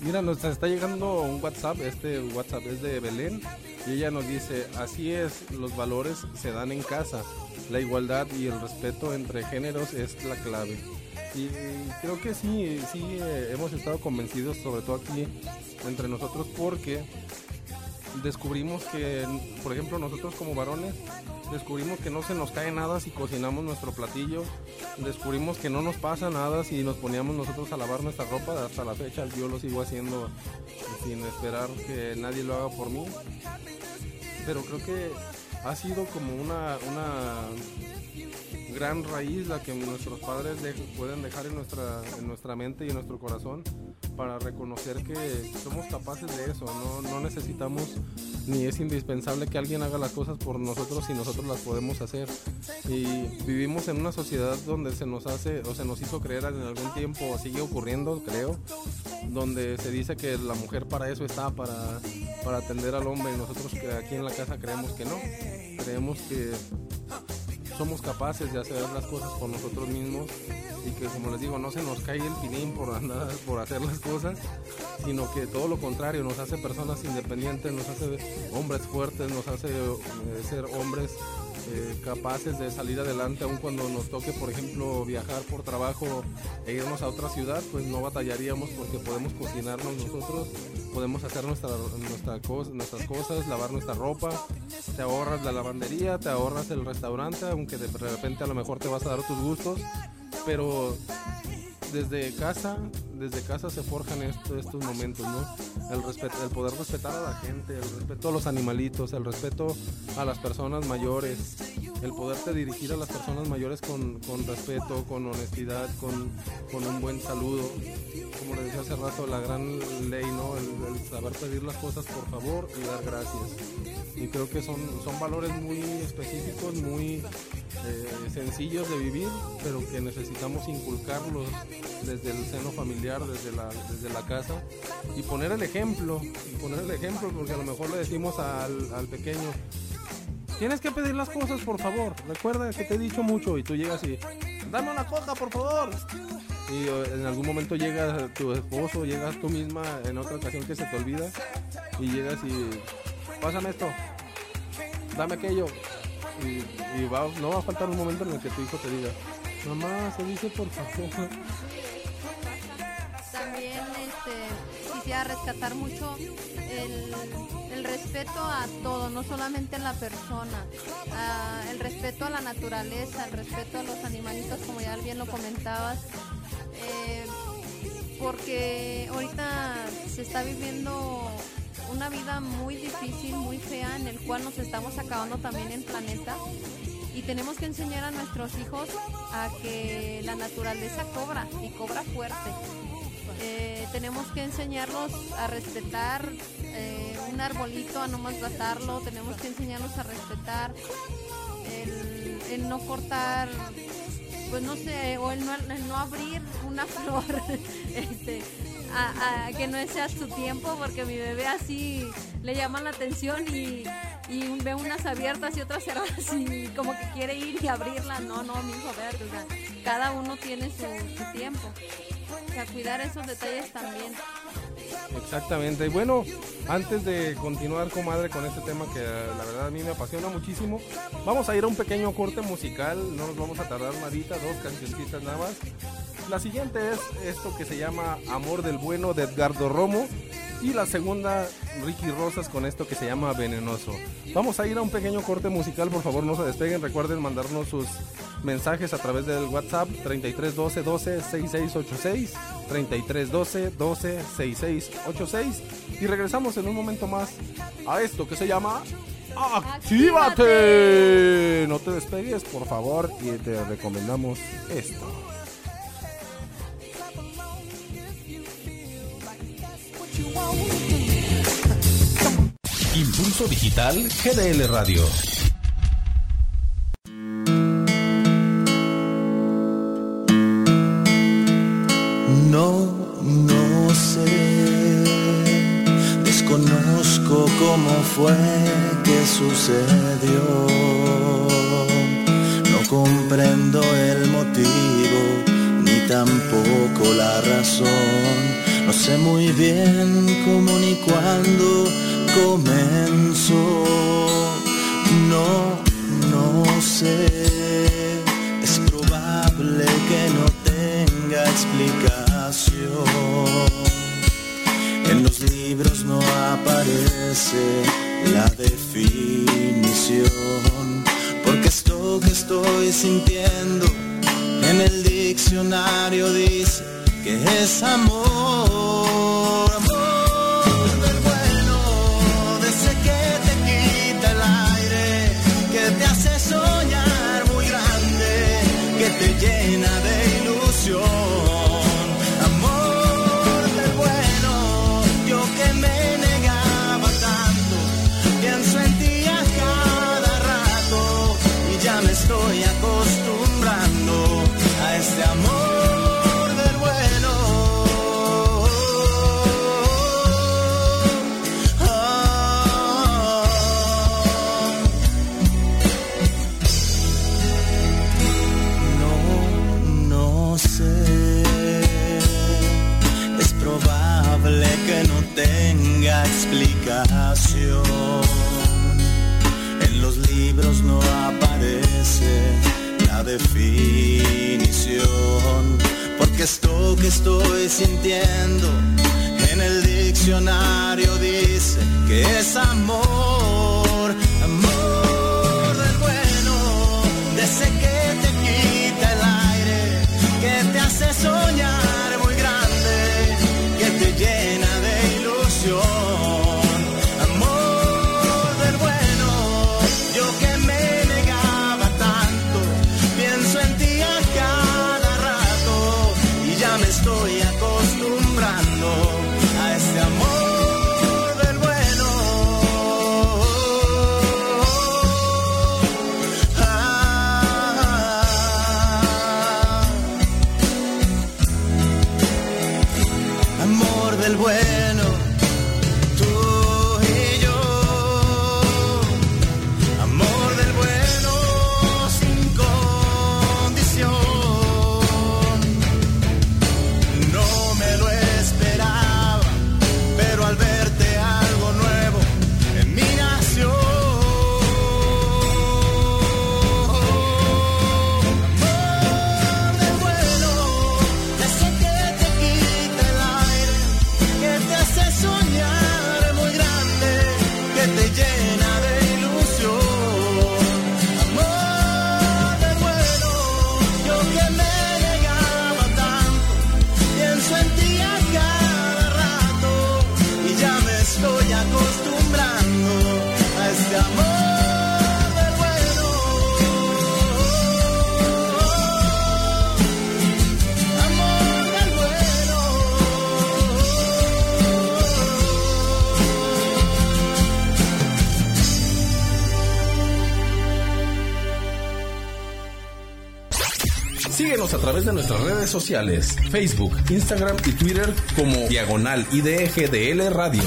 Mira, nos está llegando un WhatsApp, este WhatsApp es de Belén y ella nos dice, así es, los valores se dan en casa, la igualdad y el respeto entre géneros es la clave. Y creo que sí, sí eh, hemos estado convencidos, sobre todo aquí entre nosotros, porque descubrimos que, por ejemplo, nosotros como varones, descubrimos que no se nos cae nada si cocinamos nuestro platillo, descubrimos que no nos pasa nada si nos poníamos nosotros a lavar nuestra ropa, hasta la fecha yo lo sigo haciendo sin esperar que nadie lo haga por mí, pero creo que ha sido como una, una gran raíz la que nuestros padres de- pueden dejar en nuestra, en nuestra mente y en nuestro corazón para reconocer que somos capaces de eso, no, no necesitamos ni es indispensable que alguien haga las cosas por nosotros si nosotros las podemos hacer. Y vivimos en una sociedad donde se nos hace o se nos hizo creer en algún tiempo, sigue ocurriendo, creo, donde se dice que la mujer para eso está, para, para atender al hombre. Y nosotros aquí en la casa creemos que no, creemos que somos capaces de hacer las cosas por nosotros mismos y que como les digo no se nos cae el pinín por andar por hacer las cosas sino que todo lo contrario nos hace personas independientes nos hace hombres fuertes nos hace eh, ser hombres eh, capaces de salir adelante aun cuando nos toque por ejemplo viajar por trabajo e irnos a otra ciudad pues no batallaríamos porque podemos cocinarnos nosotros podemos hacer nuestra, nuestras cosas lavar nuestra ropa te ahorras la lavandería te ahorras el restaurante aunque de repente a lo mejor te vas a dar tus gustos pero desde casa, desde casa se forjan esto- estos momentos, ¿no? El, respeto, el poder respetar a la gente, el respeto a los animalitos, el respeto a las personas mayores, el poderte dirigir a las personas mayores con, respeto, con honestidad, con, un buen saludo. Como le decía hace rato, la gran ley, ¿no? El saber pedir las cosas por favor y dar gracias. Y creo que son, son valores muy específicos, muy eh, sencillos de vivir, pero que necesitamos inculcarlos desde el seno familiar, desde la, desde la casa y poner el ejemplo, y poner el ejemplo, porque a lo mejor le decimos al, al pequeño, tienes que pedir las cosas por favor, recuerda que te he dicho mucho y tú llegas y, dame una coca por favor. y eh, en algún momento llega tu esposo, llegas tú misma en otra ocasión que se te olvida y llegas y pásame esto, dame aquello y, no va a faltar un momento en el que tu hijo te diga, mamá, se dice por favor. También este, quisiera rescatar mucho el, respeto a todo, no solamente a la persona, el respeto a la naturaleza, el respeto a los animalitos, como ya bien lo comentabas, eh, porque ahorita se está viviendo una vida muy difícil, muy fea, en el cual nos estamos acabando también el planeta y tenemos que enseñar a nuestros hijos a que la naturaleza cobra y cobra fuerte. Eh, tenemos que enseñarlos a respetar eh, un arbolito, a no maltratarlo, tenemos que enseñarlos a respetar el, no cortar, pues no sé, o el no, el no abrir una flor, este, a, a que no sea su tiempo, porque mi bebé así le llama la atención y, ve unas abiertas y otras cerradas y como que quiere ir y abrirlas. No, no, mi hijo, verte, o sea, cada uno tiene su, su tiempo. O sea, cuidar esos detalles también. Exactamente. Y bueno, antes de continuar, comadre, con este tema que eh, la verdad a mí me apasiona muchísimo, vamos a ir a un pequeño corte musical. No nos vamos a tardar nadita, dos cancioncitas nada más. La siguiente es esto que se llama Amor del Bueno de Edgardo Romo. Y la segunda, Ricky Rosas con esto que se llama Venenoso. Vamos a ir a un pequeño corte musical, por favor no se despeguen. Recuerden mandarnos sus mensajes a través del WhatsApp 3312 12 6686 3312 12 6686 y regresamos en un momento más a esto que se llama Actívate. No te despegues, por favor, y te recomendamos esto. Impulso Digital GDL Radio. No, no sé. Desconozco cómo fue que sucedió. No comprendo el motivo ni tampoco la razón. No sé muy bien cómo ni cuándo comenzó. No, no sé. Es probable que no tenga explicación. En los libros no aparece la definición. Porque esto que estoy sintiendo en el diccionario dice es amor. Amor del bueno, de ese que te quita el aire, que te hace soñar muy grande, que te llena de ilusión. Que estoy sintiendo. En el diccionario dice que es amor, amor del bueno, de ese que te quita el aire, que te hace soñar A través de nuestras redes sociales, Facebook, Instagram y Twitter como Diagonal IDFDL Radio.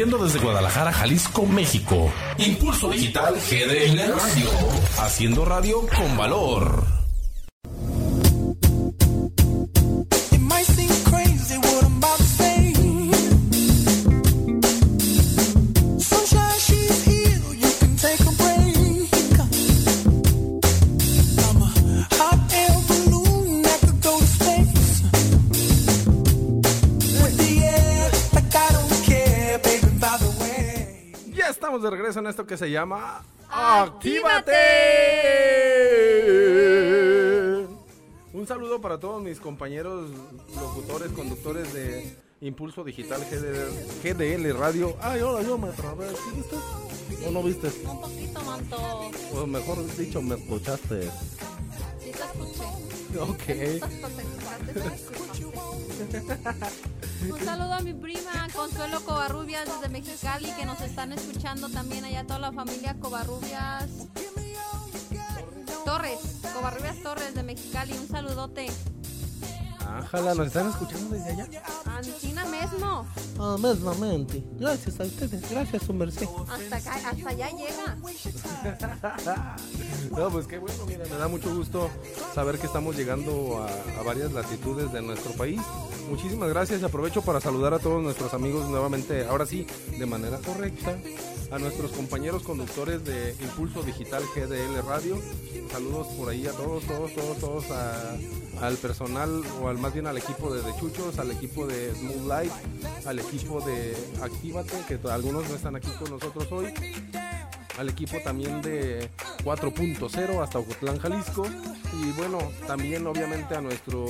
transmitiendo desde Guadalajara, Jalisco, México. Impulso Digital GD Radio. Haciendo radio con valor. esto que se llama ¡Actívate! Un saludo para todos mis compañeros locutores, conductores de Impulso Digital GDL, Radio. Ay, hola, yo me atravesé. Viste? ¿O no viste? Un poquito, manto. O mejor dicho, me escuchaste. Sí, te escuché. Ok. Un saludo a mi prima Consuelo Covarrubias desde Mexicali que nos están escuchando también allá toda la familia Covarrubias Torres, Covarrubias Torres de Mexicali, un saludote. Ájala, ¿nos están escuchando desde allá? Antina mismo, Ah, mesmamente. Gracias a ustedes, gracias su merced. hasta acá, hasta allá llega. No, pues qué bueno, mira, me da mucho gusto saber que estamos llegando a, a varias latitudes de nuestro país. Muchísimas gracias, aprovecho para saludar a todos nuestros amigos nuevamente, ahora sí, de manera correcta, a nuestros compañeros conductores de Impulso Digital GDL Radio. Saludos por ahí a todos, todos, todos, todos, a- al personal o al más bien al equipo de, de Chuchos, al equipo de Smooth Light, al equipo de Actívate, que algunos no están aquí con nosotros hoy al equipo también de 4.0 hasta Ocotlán, Jalisco. Y bueno, también obviamente a nuestro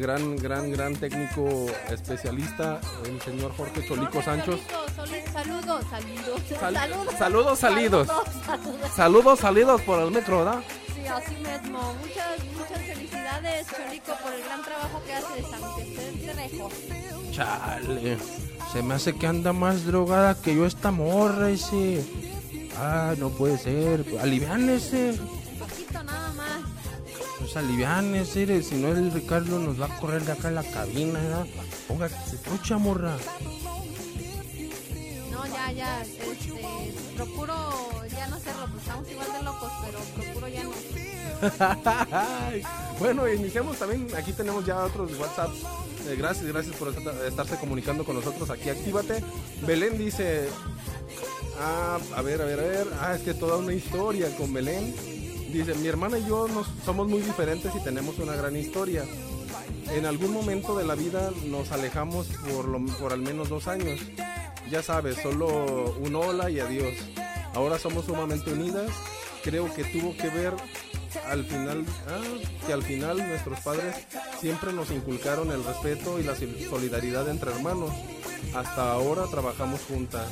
gran, gran, gran técnico especialista, el señor Jorge Cholico Sanchos. Saludos, saludos, saludos. Sal- saludos, saludos salidos. Saludos, saludos. Saludos salidos por el metro, ¿verdad? Sí, así mismo. Muchas, muchas felicidades, Cholico, por el gran trabajo que haces, aunque estés de lejos. Chale, se me hace que anda más drogada que yo esta morra ese. Ah, no puede ser. Aliviánese. Un poquito nada más. Pues aliviánese, si no el Ricardo nos va a correr de acá en la cabina, ¿verdad? Póngase trucha, morra. Ya, ya. Este, procuro ya no hacerlo, pues estamos igual de locos, pero procuro ya no. bueno, iniciamos también. Aquí tenemos ya otros WhatsApp. Eh, gracias, gracias por estar- estarse comunicando con nosotros aquí. Actívate. Belén dice: Ah, a ver, a ver, a ver. Ah, es que toda una historia con Belén. Dice: Mi hermana y yo nos, somos muy diferentes y tenemos una gran historia. En algún momento de la vida nos alejamos por, lo, por al menos dos años. Ya sabes, solo un hola y adiós. Ahora somos sumamente unidas. Creo que tuvo que ver al final, ah, que al final nuestros padres siempre nos inculcaron el respeto y la sol- solidaridad entre hermanos. Hasta ahora trabajamos juntas.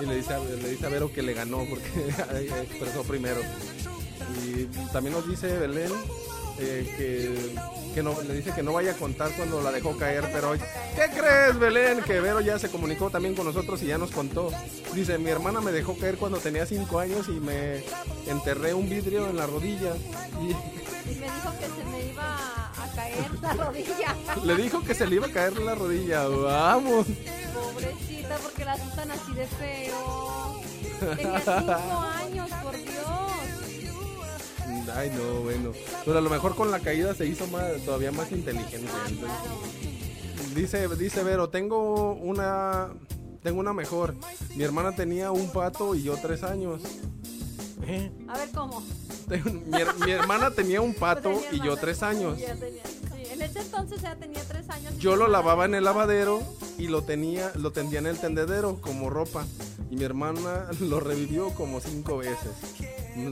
Y le dice, le dice a Vero que le ganó porque expresó primero. Y también nos dice Belén eh, que, que no, le dice que no vaya a contar cuando la dejó caer, pero ¿qué crees Belén? Que Vero ya se comunicó también con nosotros y ya nos contó. Dice, mi hermana me dejó caer cuando tenía cinco años y me enterré un vidrio en la rodilla. Y Y me dijo que se me iba a, caer la rodilla. le dijo que se le iba a caer la rodilla. Vamos. Pobrecita, porque la asustan así de feo. Tenía cinco años, por Dios. Ay, no, bueno. Pero a lo mejor con la caída se hizo más, todavía más inteligente. Dice, dice Vero, tengo una, tengo una mejor. Mi hermana tenía un pato y yo tres años. ¿Eh? A ver cómo. Mi, her- mi hermana tenía un pato Tenía y yo tres años. Ya tenía- sí, en ese entonces ya tenía tres años. Yo lo lavaba en el lavadero y lo tenía, lo tendía en el tendedero como ropa. Y mi hermana lo revivió como cinco veces.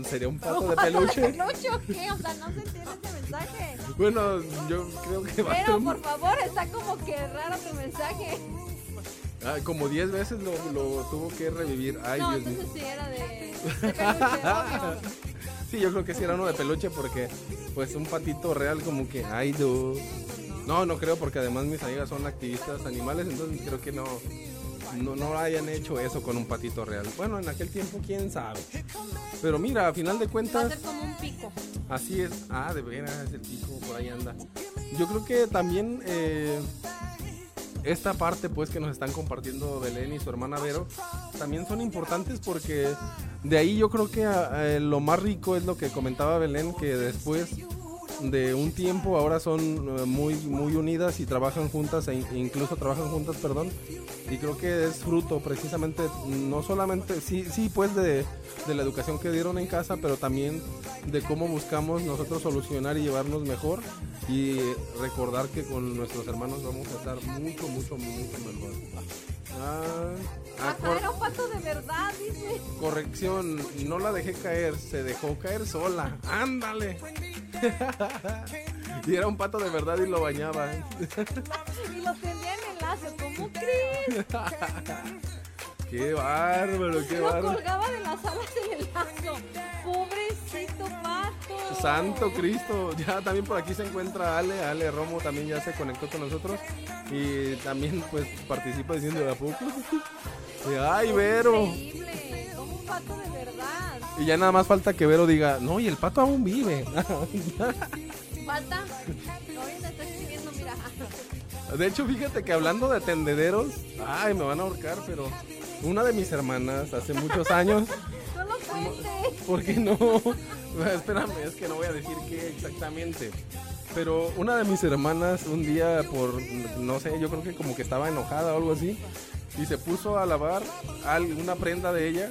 Sería un pato de peluche. ¿Peluche o qué? O sea, no se entiende ese mensaje. Bueno, yo creo que va Pero por favor, está como que raro tu mensaje. Ah, como 10 veces lo, lo tuvo que revivir. Ay, no, Dios mío. entonces sí era de, de peluche. Sí, yo creo que sí era uno de peluche porque, pues, un patito real como que, ay, no. No, no creo porque además mis amigas son activistas animales, entonces creo que no, no, no hayan hecho eso con un patito real. Bueno, en aquel tiempo, quién sabe. Pero mira, a final de Va a cuentas, ser como un pico. así es. Ah, de veras, el pico por ahí anda. Yo creo que también eh, esta parte pues que nos están compartiendo Belén y su hermana Vero también son importantes porque de ahí yo creo que eh, lo más rico es lo que comentaba Belén que después de un tiempo ahora son eh, muy muy unidas y trabajan juntas e in- incluso trabajan juntas perdón. Y creo que es fruto precisamente no solamente sí sí pues de, de la educación que dieron en casa pero también de cómo buscamos nosotros solucionar y llevarnos mejor. Y recordar que con nuestros hermanos vamos a estar mucho mucho mucho mejor. Ah, era un pato de verdad, dice. corrección no la dejé caer se dejó caer sola. Ándale y era un pato de verdad y lo bañaba Y lo tenía en el lazo, ¿cómo crees? Qué bárbaro, qué Lo bárbaro. colgaba de las alas en el lazo. Pobrecito pato. Santo Cristo. Ya también por aquí se encuentra Ale. Ale Romo también ya se conectó con nosotros. Y también pues participa diciendo de a poco. Ay, Vero. Increíble. Un pato de. Y ya nada más falta que Vero diga, no, y el pato aún vive. Falta. Ahorita está escribiendo, mira. De hecho, fíjate que hablando de tendederos, ay, me van a ahorcar, pero una de mis hermanas hace muchos años, No lo cuentes. ¿por qué no? Espérame, es que no voy a decir qué exactamente. Pero una de mis hermanas un día por, no sé, yo creo que como que estaba enojada o algo así, y se puso a lavar al- una prenda de ella.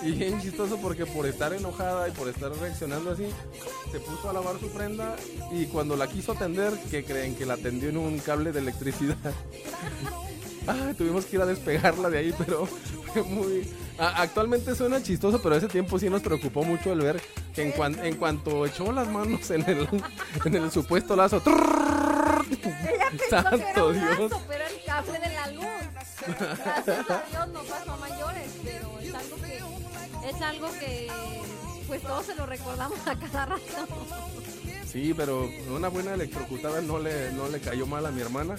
Y bien chistoso porque por estar enojada y por estar reaccionando así, se puso a lavar su prenda y cuando la quiso tender, que creen que la tendió en un cable de electricidad. Ah, tuvimos que ir a despegarla de ahí, pero fue muy... a- actualmente suena chistoso, pero ese tiempo sí nos preocupó mucho el ver que en, cuan- en cuanto echó las manos en el, en el supuesto lazo... ¡Santo Dios! pero el cable de la luz. Gracias a Dios no pasó a mayores, pero es algo que, es algo que pues todos se lo recordamos a cada rato. Sí, pero una buena electrocutada no le, no le cayó mal a mi hermana.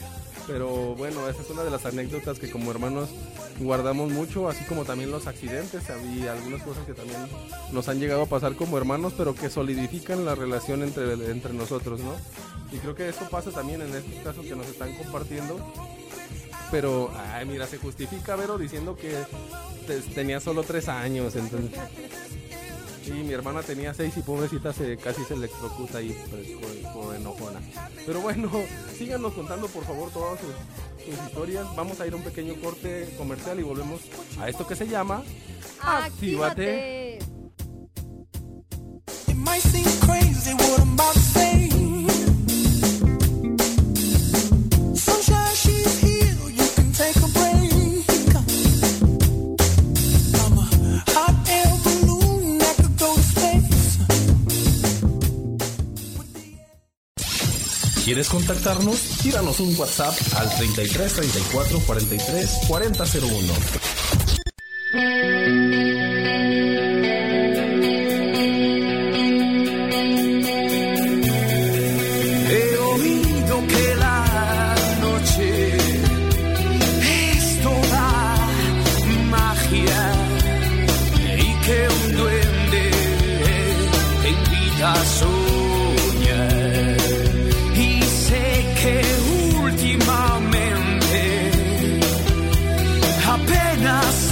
Pero bueno, esa es una de las anécdotas que como hermanos guardamos mucho, así como también los accidentes y algunas cosas que también nos han llegado a pasar como hermanos, pero que solidifican la relación entre, entre nosotros, ¿no? Y creo que eso pasa también en estos casos que nos están compartiendo. Pero, ay, mira, se justifica, Vero, diciendo que te- tenía solo tres años, entonces... Sí, mi hermana tenía seis y pobrecita se casi se electrocuta ahí pues, por, por enojona. Pero bueno, síganos contando por favor todas sus, sus historias. Vamos a ir a un pequeño corte comercial y volvemos a esto que se llama Actívate. Actívate. ¿Quieres contactarnos? Tíranos un WhatsApp al 33 34 43 40 night.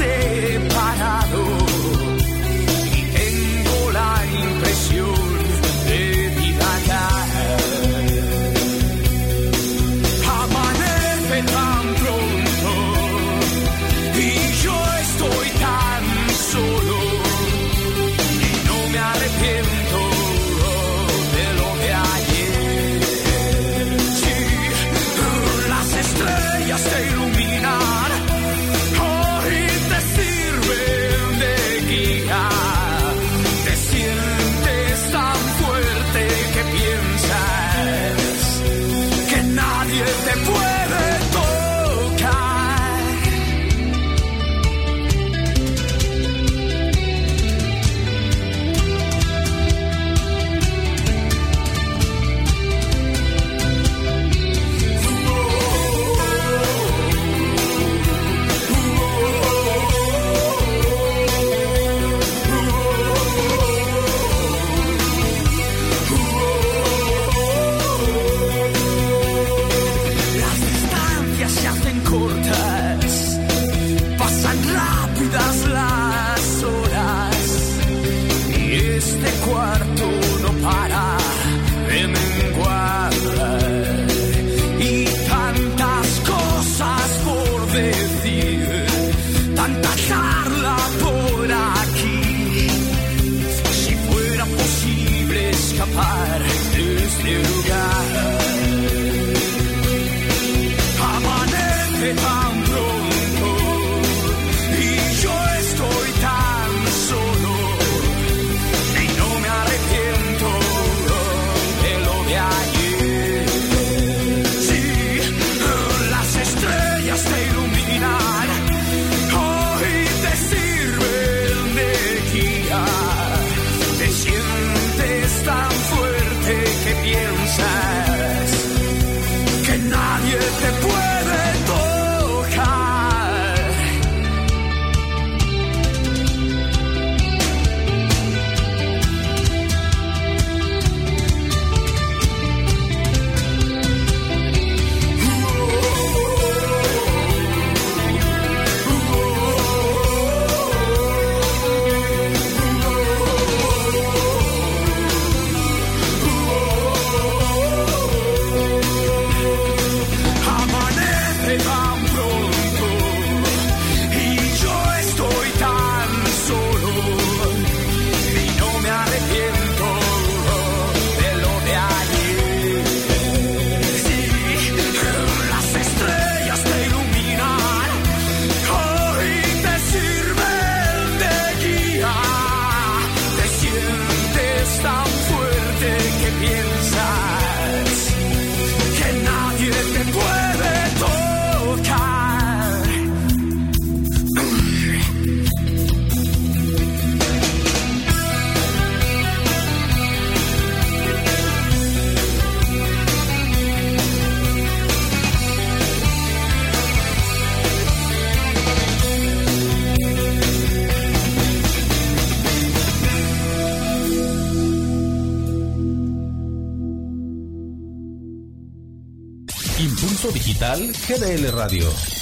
Digital GDL Radio.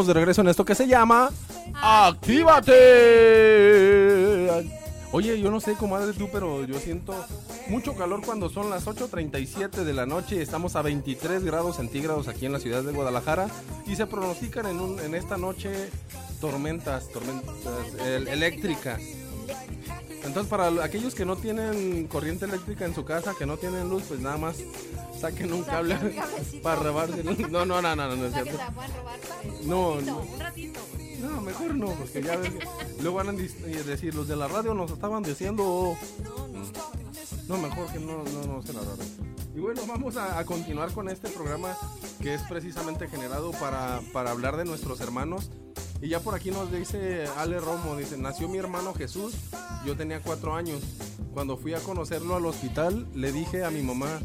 Estamos de regreso en esto que se llama Actívate. Oye, yo no sé cómo haces tú, pero yo siento mucho calor cuando son las 8.37 de la noche y estamos a 23 grados centígrados aquí en la ciudad de Guadalajara y se pronostican en, un- en esta noche tormentas, tormentas el- eléctricas. Entonces, para aquellos que no tienen corriente eléctrica en su casa, que no tienen luz, pues nada más saquen un cable para robarse. No, no, no, no, no, no es cierto. No, no. Un ratito. No, mejor no, porque ya luego van a eh, decir, los de la radio nos estaban diciendo... No, mejor que no, no, no se la radio. Y bueno, vamos a, a continuar con este programa que es precisamente generado para, para hablar de nuestros hermanos. Y ya por aquí nos dice Ale Romo, dice, nació mi hermano Jesús, yo tenía cuatro años. Cuando fui a conocerlo al hospital, le dije a mi mamá,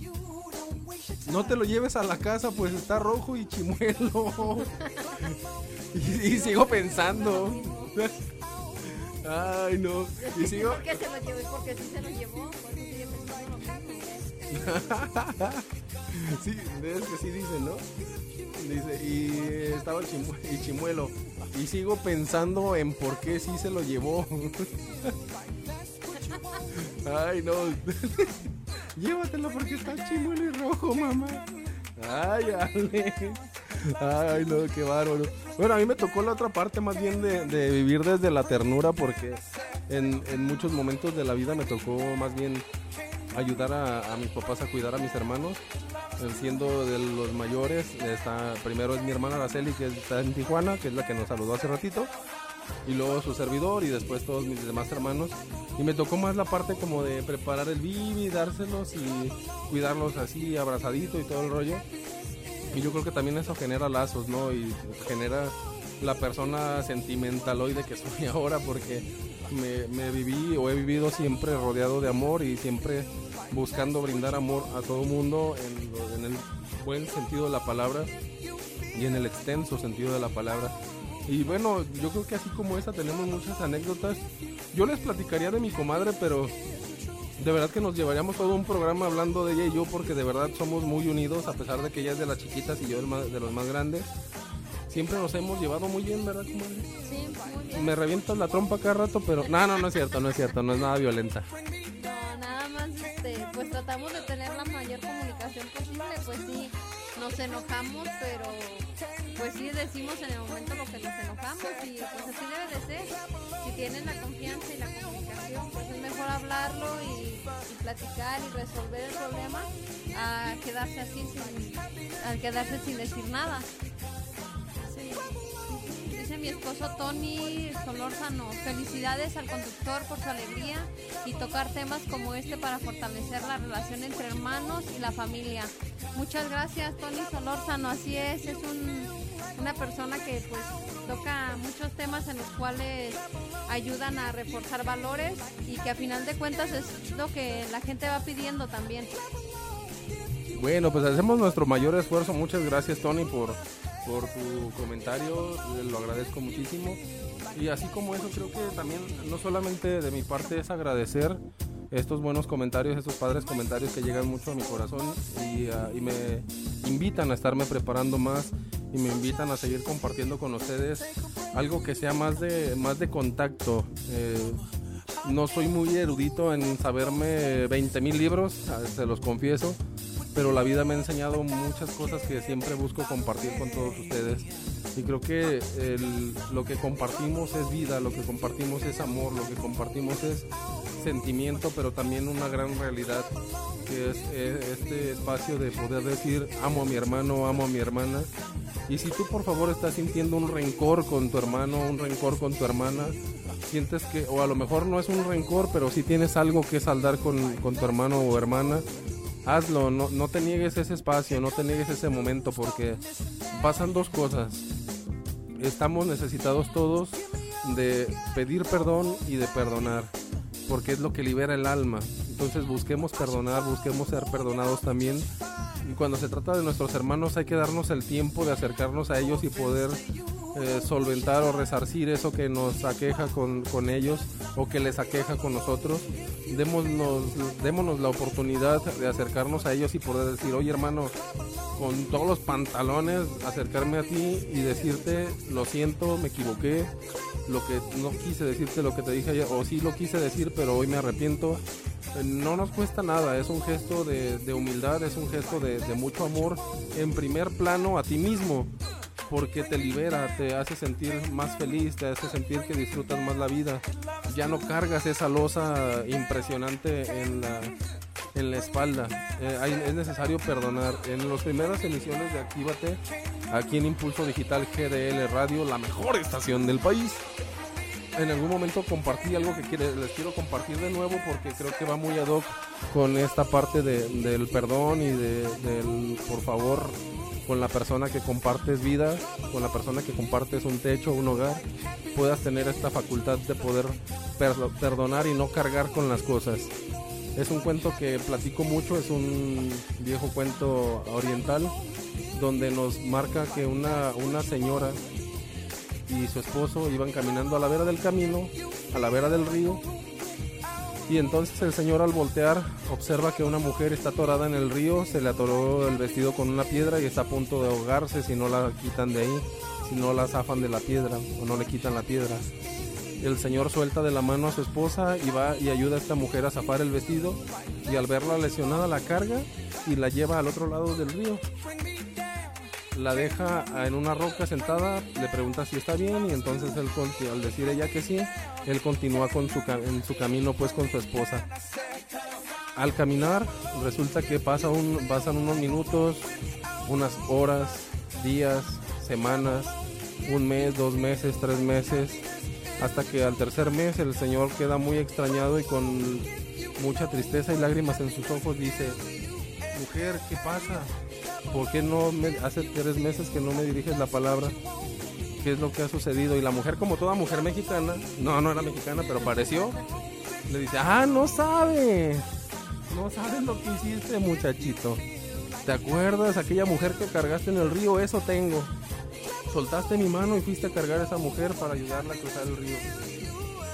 no te lo lleves a la casa, pues está rojo y chimuelo. y, y sigo pensando. Ay, no. Y sigo. ¿Por qué se lo llevó? Porque sí se lo llevó. Mismo. sí, es que sí dice, ¿no? Dice, y estaba el y chimuelo. Y sigo pensando en por qué sí se lo llevó. Ay, no. Llévatelo porque está chimuelo y rojo, mamá. Ay, Ale. Ay, no, qué bárbaro. Bueno, a mí me tocó la otra parte más bien de, vivir desde la ternura porque en, muchos momentos de la vida me tocó más bien ayudar a, mis papás a cuidar a mis hermanos. Siendo de los mayores, primero es mi hermana Araceli, que está en Tijuana, que es la que nos saludó hace ratito. Y luego su servidor y después todos mis demás hermanos. Y me tocó más la parte como de preparar el bibi, dárselos y cuidarlos así, abrazadito y todo el rollo. Y yo creo que también eso genera lazos, ¿no? Y genera la persona sentimentaloide que soy ahora porque me, viví o he vivido siempre rodeado de amor y siempre buscando brindar amor a todo mundo en, en el buen sentido de la palabra y en el extenso sentido de la palabra. Y bueno, yo creo que así como esa tenemos muchas anécdotas. Yo les platicaría de mi comadre, pero de verdad que nos llevaríamos todo un programa hablando de ella y yo porque de verdad somos muy unidos a pesar de que ella es de las chiquitas y yo de los más grandes. Siempre nos hemos llevado muy bien, ¿verdad, comadre? Sí, muy bien. Me revientas la trompa cada rato, pero no, no, no es cierto, no es cierto, no es nada violenta. No, nada más, este, pues tratamos de tener la mayor comunicación posible, pues sí, nos enojamos, pero pues sí decimos en el momento lo que nos enojamos y pues así debe de ser. Si tienen la confianza y la comunicación, pues es mejor hablarlo y, platicar y resolver el problema a quedarse así sin, a quedarse sin decir nada. Dice mi esposo Tony Solórzano, felicidades al conductor por su alegría y tocar temas como este para fortalecer la relación entre hermanos y la familia. Muchas gracias Tony Solórzano, así es, es un- una persona que pues toca muchos temas en los cuales ayudan a reforzar valores y que a final de cuentas es lo que la gente va pidiendo también. Bueno, pues hacemos nuestro mayor esfuerzo. Muchas gracias, Tony, por, por tu comentario. eh, Lo agradezco muchísimo. Y así como eso, creo que también, no solamente de mi parte, es agradecer estos buenos comentarios, estos padres comentarios que llegan mucho a mi corazón y, ah, y me invitan a estarme preparando más y me invitan a seguir compartiendo con ustedes algo que sea más de, más de contacto. Eh, no soy muy erudito en saberme 20 mil libros, ah, se los confieso, pero la vida me ha enseñado muchas cosas que siempre busco compartir con todos ustedes. Y creo que lo que compartimos es vida, lo que compartimos es amor, lo que compartimos es sentimiento, pero también una gran realidad, que es este espacio de poder decir amo a mi hermano, amo a mi hermana. Y si tú por favor estás sintiendo un rencor con tu hermano, un rencor con tu hermana, sientes que, o a lo mejor no es un rencor, pero si tienes algo que saldar con, con tu hermano o hermana, hazlo, no, no te niegues ese espacio, no te niegues ese momento, porque pasan dos cosas. Estamos necesitados todos de pedir perdón y de perdonar, porque es lo que libera el alma. Entonces busquemos perdonar, busquemos ser perdonados también. Y cuando se trata de nuestros hermanos hay que darnos el tiempo de acercarnos a ellos y poder eh, solventar o resarcir eso que nos aqueja con, con ellos o que les aqueja con nosotros. Démonos, démonos la oportunidad de acercarnos a ellos y poder decir, oye hermano, con todos los pantalones, acercarme a ti y decirte, lo siento, me equivoqué, lo que no quise decirte, lo que te dije ayer, o sí lo quise decir, pero hoy me arrepiento. No nos cuesta nada, es un gesto de, humildad, es un gesto de, de mucho amor en primer plano a ti mismo, porque te libera, te hace sentir más feliz, te hace sentir que disfrutas más la vida. Ya no cargas esa losa impresionante en la, en la espalda. Eh, hay- es necesario perdonar. En las primeras emisiones de Actívate, aquí en Impulso Digital GDL Radio, la mejor estación del país. En algún momento compartí algo que les quiero compartir de nuevo porque creo que va muy ad hoc con esta parte de- del perdón y de, del por favor con la persona que compartes vida, con la persona que compartes un techo, un hogar, puedas tener esta facultad de poder perdo- perdonar y no cargar con las cosas. Es un cuento que platico mucho, es un viejo cuento oriental donde nos marca que una, una señora y su esposo iban caminando a la vera del camino, a la vera del río, y entonces el señor al voltear observa que una mujer está atorada en el río, se le atoró el vestido con una piedra y está a punto de ahogarse si no la quitan de ahí, si no la zafan de la piedra o no le quitan la piedra. El señor suelta de la mano a su esposa y va y ayuda a esta mujer a zafar el vestido y al verla lesionada la carga y la lleva al otro lado del río. La deja en una roca sentada, le pregunta si está bien y entonces él al decir ella que sí, él continúa con su en su camino pues con su esposa. Al caminar resulta que pasa un, pasan unos minutos, unas horas, días, semanas, un mes, dos meses, tres meses, hasta que al tercer mes el señor queda muy extrañado y con mucha tristeza y lágrimas en sus ojos dice, mujer, ¿qué pasa? ¿Por qué no me, hace tres meses que no me diriges la palabra? ¿Qué es lo que ha sucedido? Y la mujer, como toda mujer mexicana, no, no era mexicana, pero pareció, le dice, ah, no sabe, no sabes lo que hiciste, muchachito. ¿Te acuerdas aquella mujer que cargaste en el río? Eso tengo. Soltaste mi mano y fuiste a cargar a esa mujer para ayudarla a cruzar el río.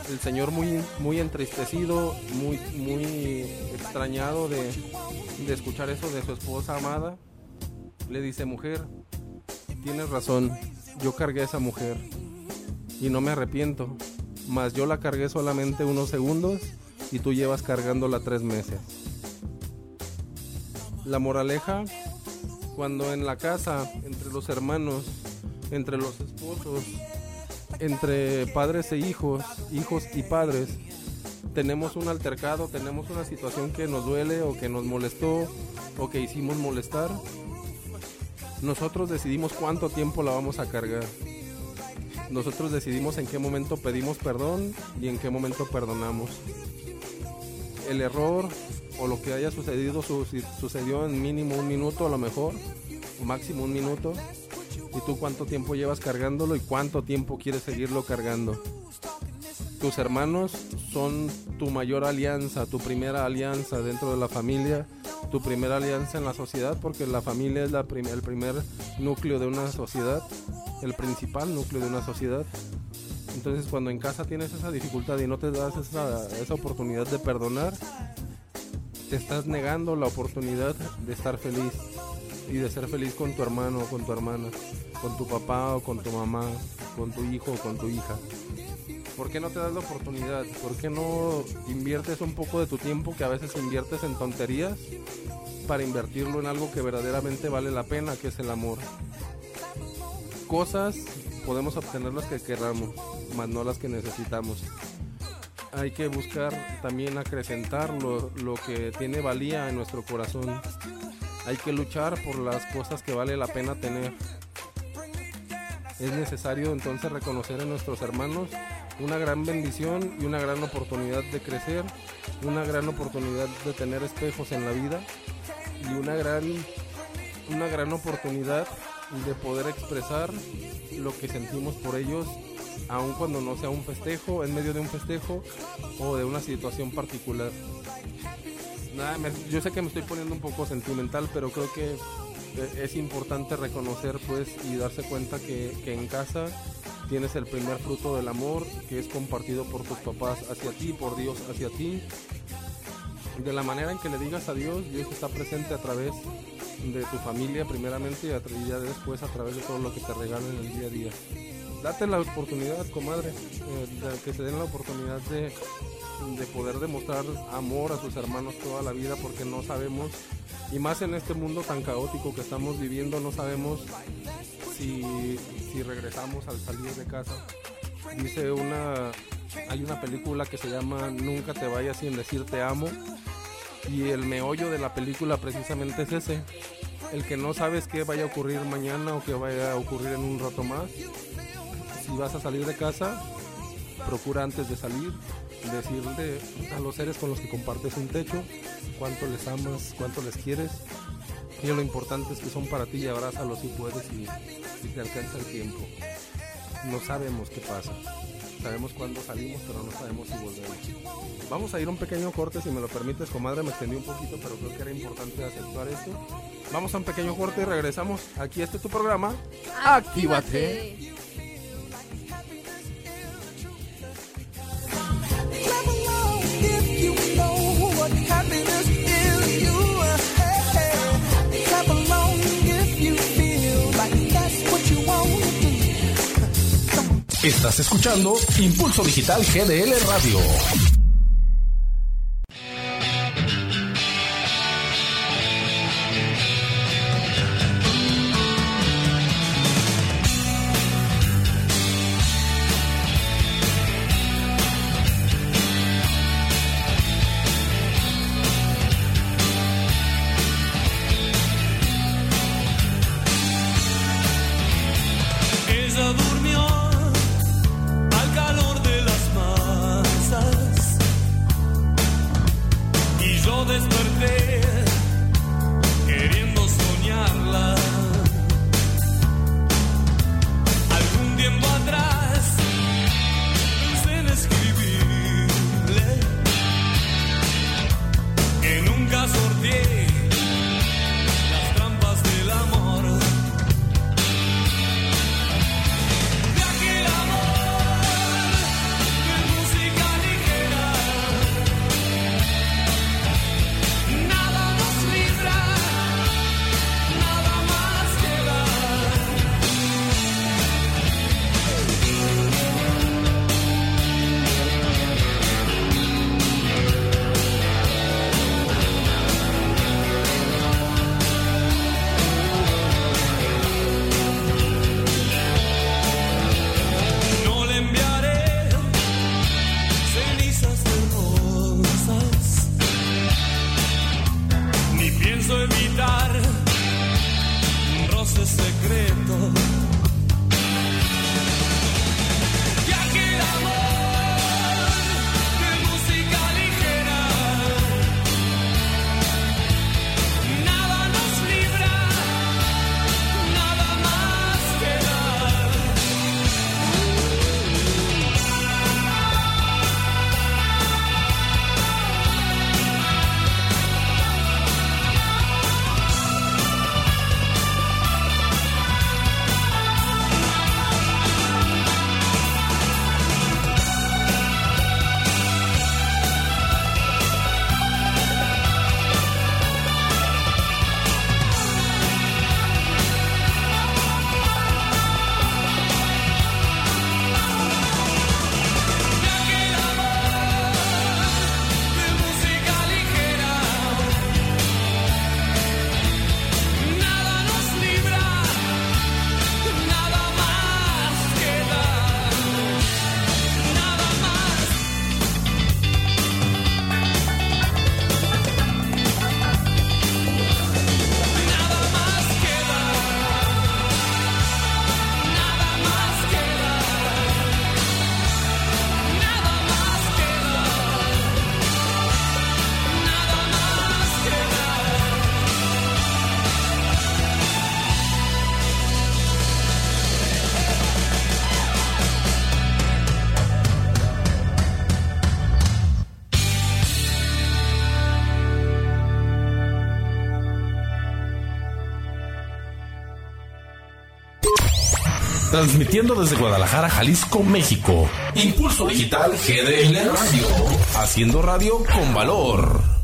El señor muy, muy entristecido, muy, muy extrañado de, de escuchar eso de su esposa amada, le dice, mujer, tienes razón, yo cargué a esa mujer y no me arrepiento, mas yo la cargué solamente unos segundos y tú llevas cargándola tres meses. La moraleja, cuando en la casa, entre los hermanos, entre los esposos, entre padres e hijos, hijos y padres, tenemos un altercado, tenemos una situación que nos duele o que nos molestó o que hicimos molestar, nosotros decidimos cuánto tiempo la vamos a cargar. Nosotros decidimos en qué momento pedimos perdón y en qué momento perdonamos. El error o lo que haya sucedido su- sucedió en mínimo un minuto a lo mejor, máximo un minuto. ¿Y tú cuánto tiempo llevas cargándolo y cuánto tiempo quieres seguirlo cargando? Tus hermanos son tu mayor alianza, tu primera alianza dentro de la familia, tu primera alianza en la sociedad, porque la familia es la el primer núcleo de una sociedad, el principal núcleo de una sociedad. Entonces cuando en casa tienes esa dificultad y no te das esa, esa oportunidad de perdonar, te estás negando la oportunidad de estar feliz y de ser feliz con tu hermano o con tu hermana, con tu papá o con tu mamá, con tu hijo o con tu hija. ¿Por qué no te das la oportunidad? ¿Por qué no inviertes un poco de tu tiempo que a veces inviertes en tonterías para invertirlo en algo que verdaderamente vale la pena, que es el amor? Cosas podemos obtener las que queramos, más no las que necesitamos. Hay que buscar también acrecentar lo, lo que tiene valía en nuestro corazón. Hay que luchar por las cosas que vale la pena tener. Es necesario entonces reconocer en nuestros hermanos una gran bendición y una gran oportunidad de crecer, una gran oportunidad de tener espejos en la vida y una gran, una gran oportunidad de poder expresar lo que sentimos por ellos, aun cuando no sea un festejo, en medio de un festejo o de una situación particular. Nada, me- yo sé que me estoy poniendo un poco sentimental, pero creo que eh, es importante reconocer pues y darse cuenta que, que en casa tienes el primer fruto del amor que es compartido por tus papás hacia ti, por Dios hacia ti. De la manera en que le digas a Dios, Dios está presente a través de tu familia primeramente y ya después a través de todo lo que te regalan en el día a día. Date la oportunidad, comadre, eh, que se den la oportunidad de, de poder demostrar amor a sus hermanos toda la vida porque no sabemos, y más en este mundo tan caótico que estamos viviendo, no sabemos si, si regresamos al salir de casa. Dice una, hay una película que se llama Nunca te vayas sin decir te amo, y el meollo de la película precisamente es ese, el que no sabes qué vaya a ocurrir mañana o qué vaya a ocurrir en un rato más. Si vas a salir de casa, procura antes de salir decirle a los seres con los que compartes un techo cuánto les amas, cuánto les quieres. Y lo importante es que son para ti y abrázalos si puedes y, te alcanza el tiempo. No sabemos qué pasa. Sabemos cuándo salimos, pero no sabemos si volvemos. Vamos a ir un pequeño corte, si me lo permites, comadre. Me extendí un poquito, pero creo que era importante aceptar esto. Vamos a un pequeño corte y regresamos. Aquí este es tu programa. Actívate. Estás escuchando Impulso Digital GDL Radio. transmitiendo desde Guadalajara, Jalisco, México. Impulso Digital GDL Radio, haciendo radio con valor.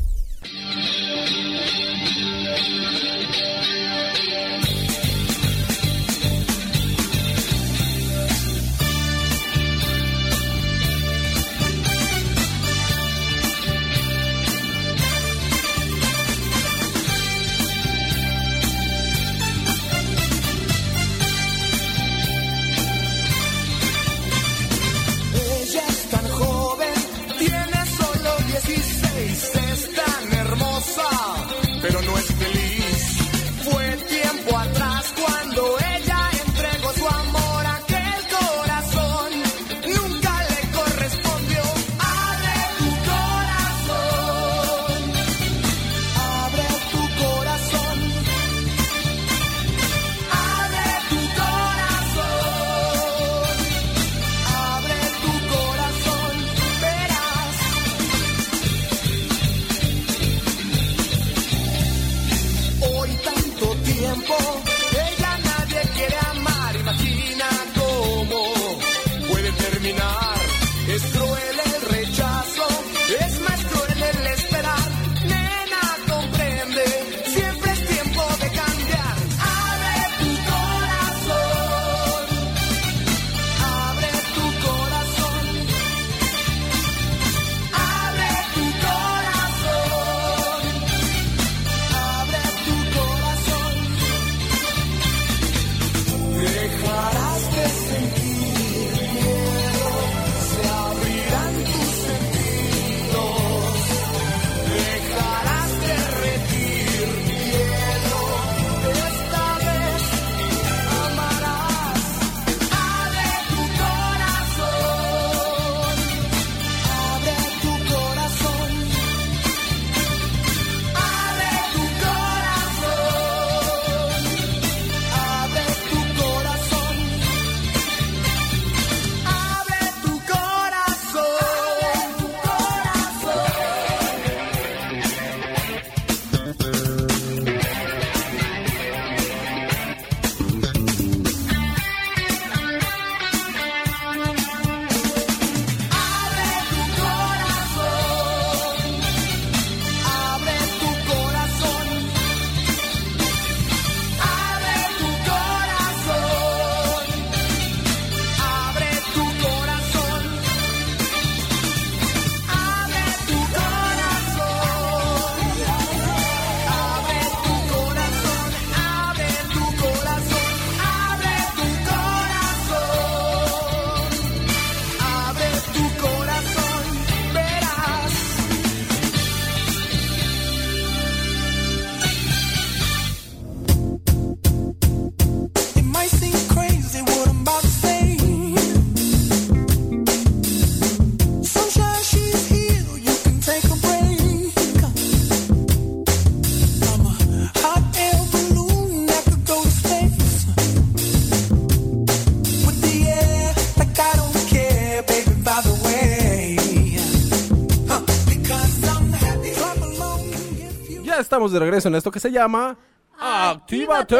Estamos de regreso en esto que se llama ¡Actívate!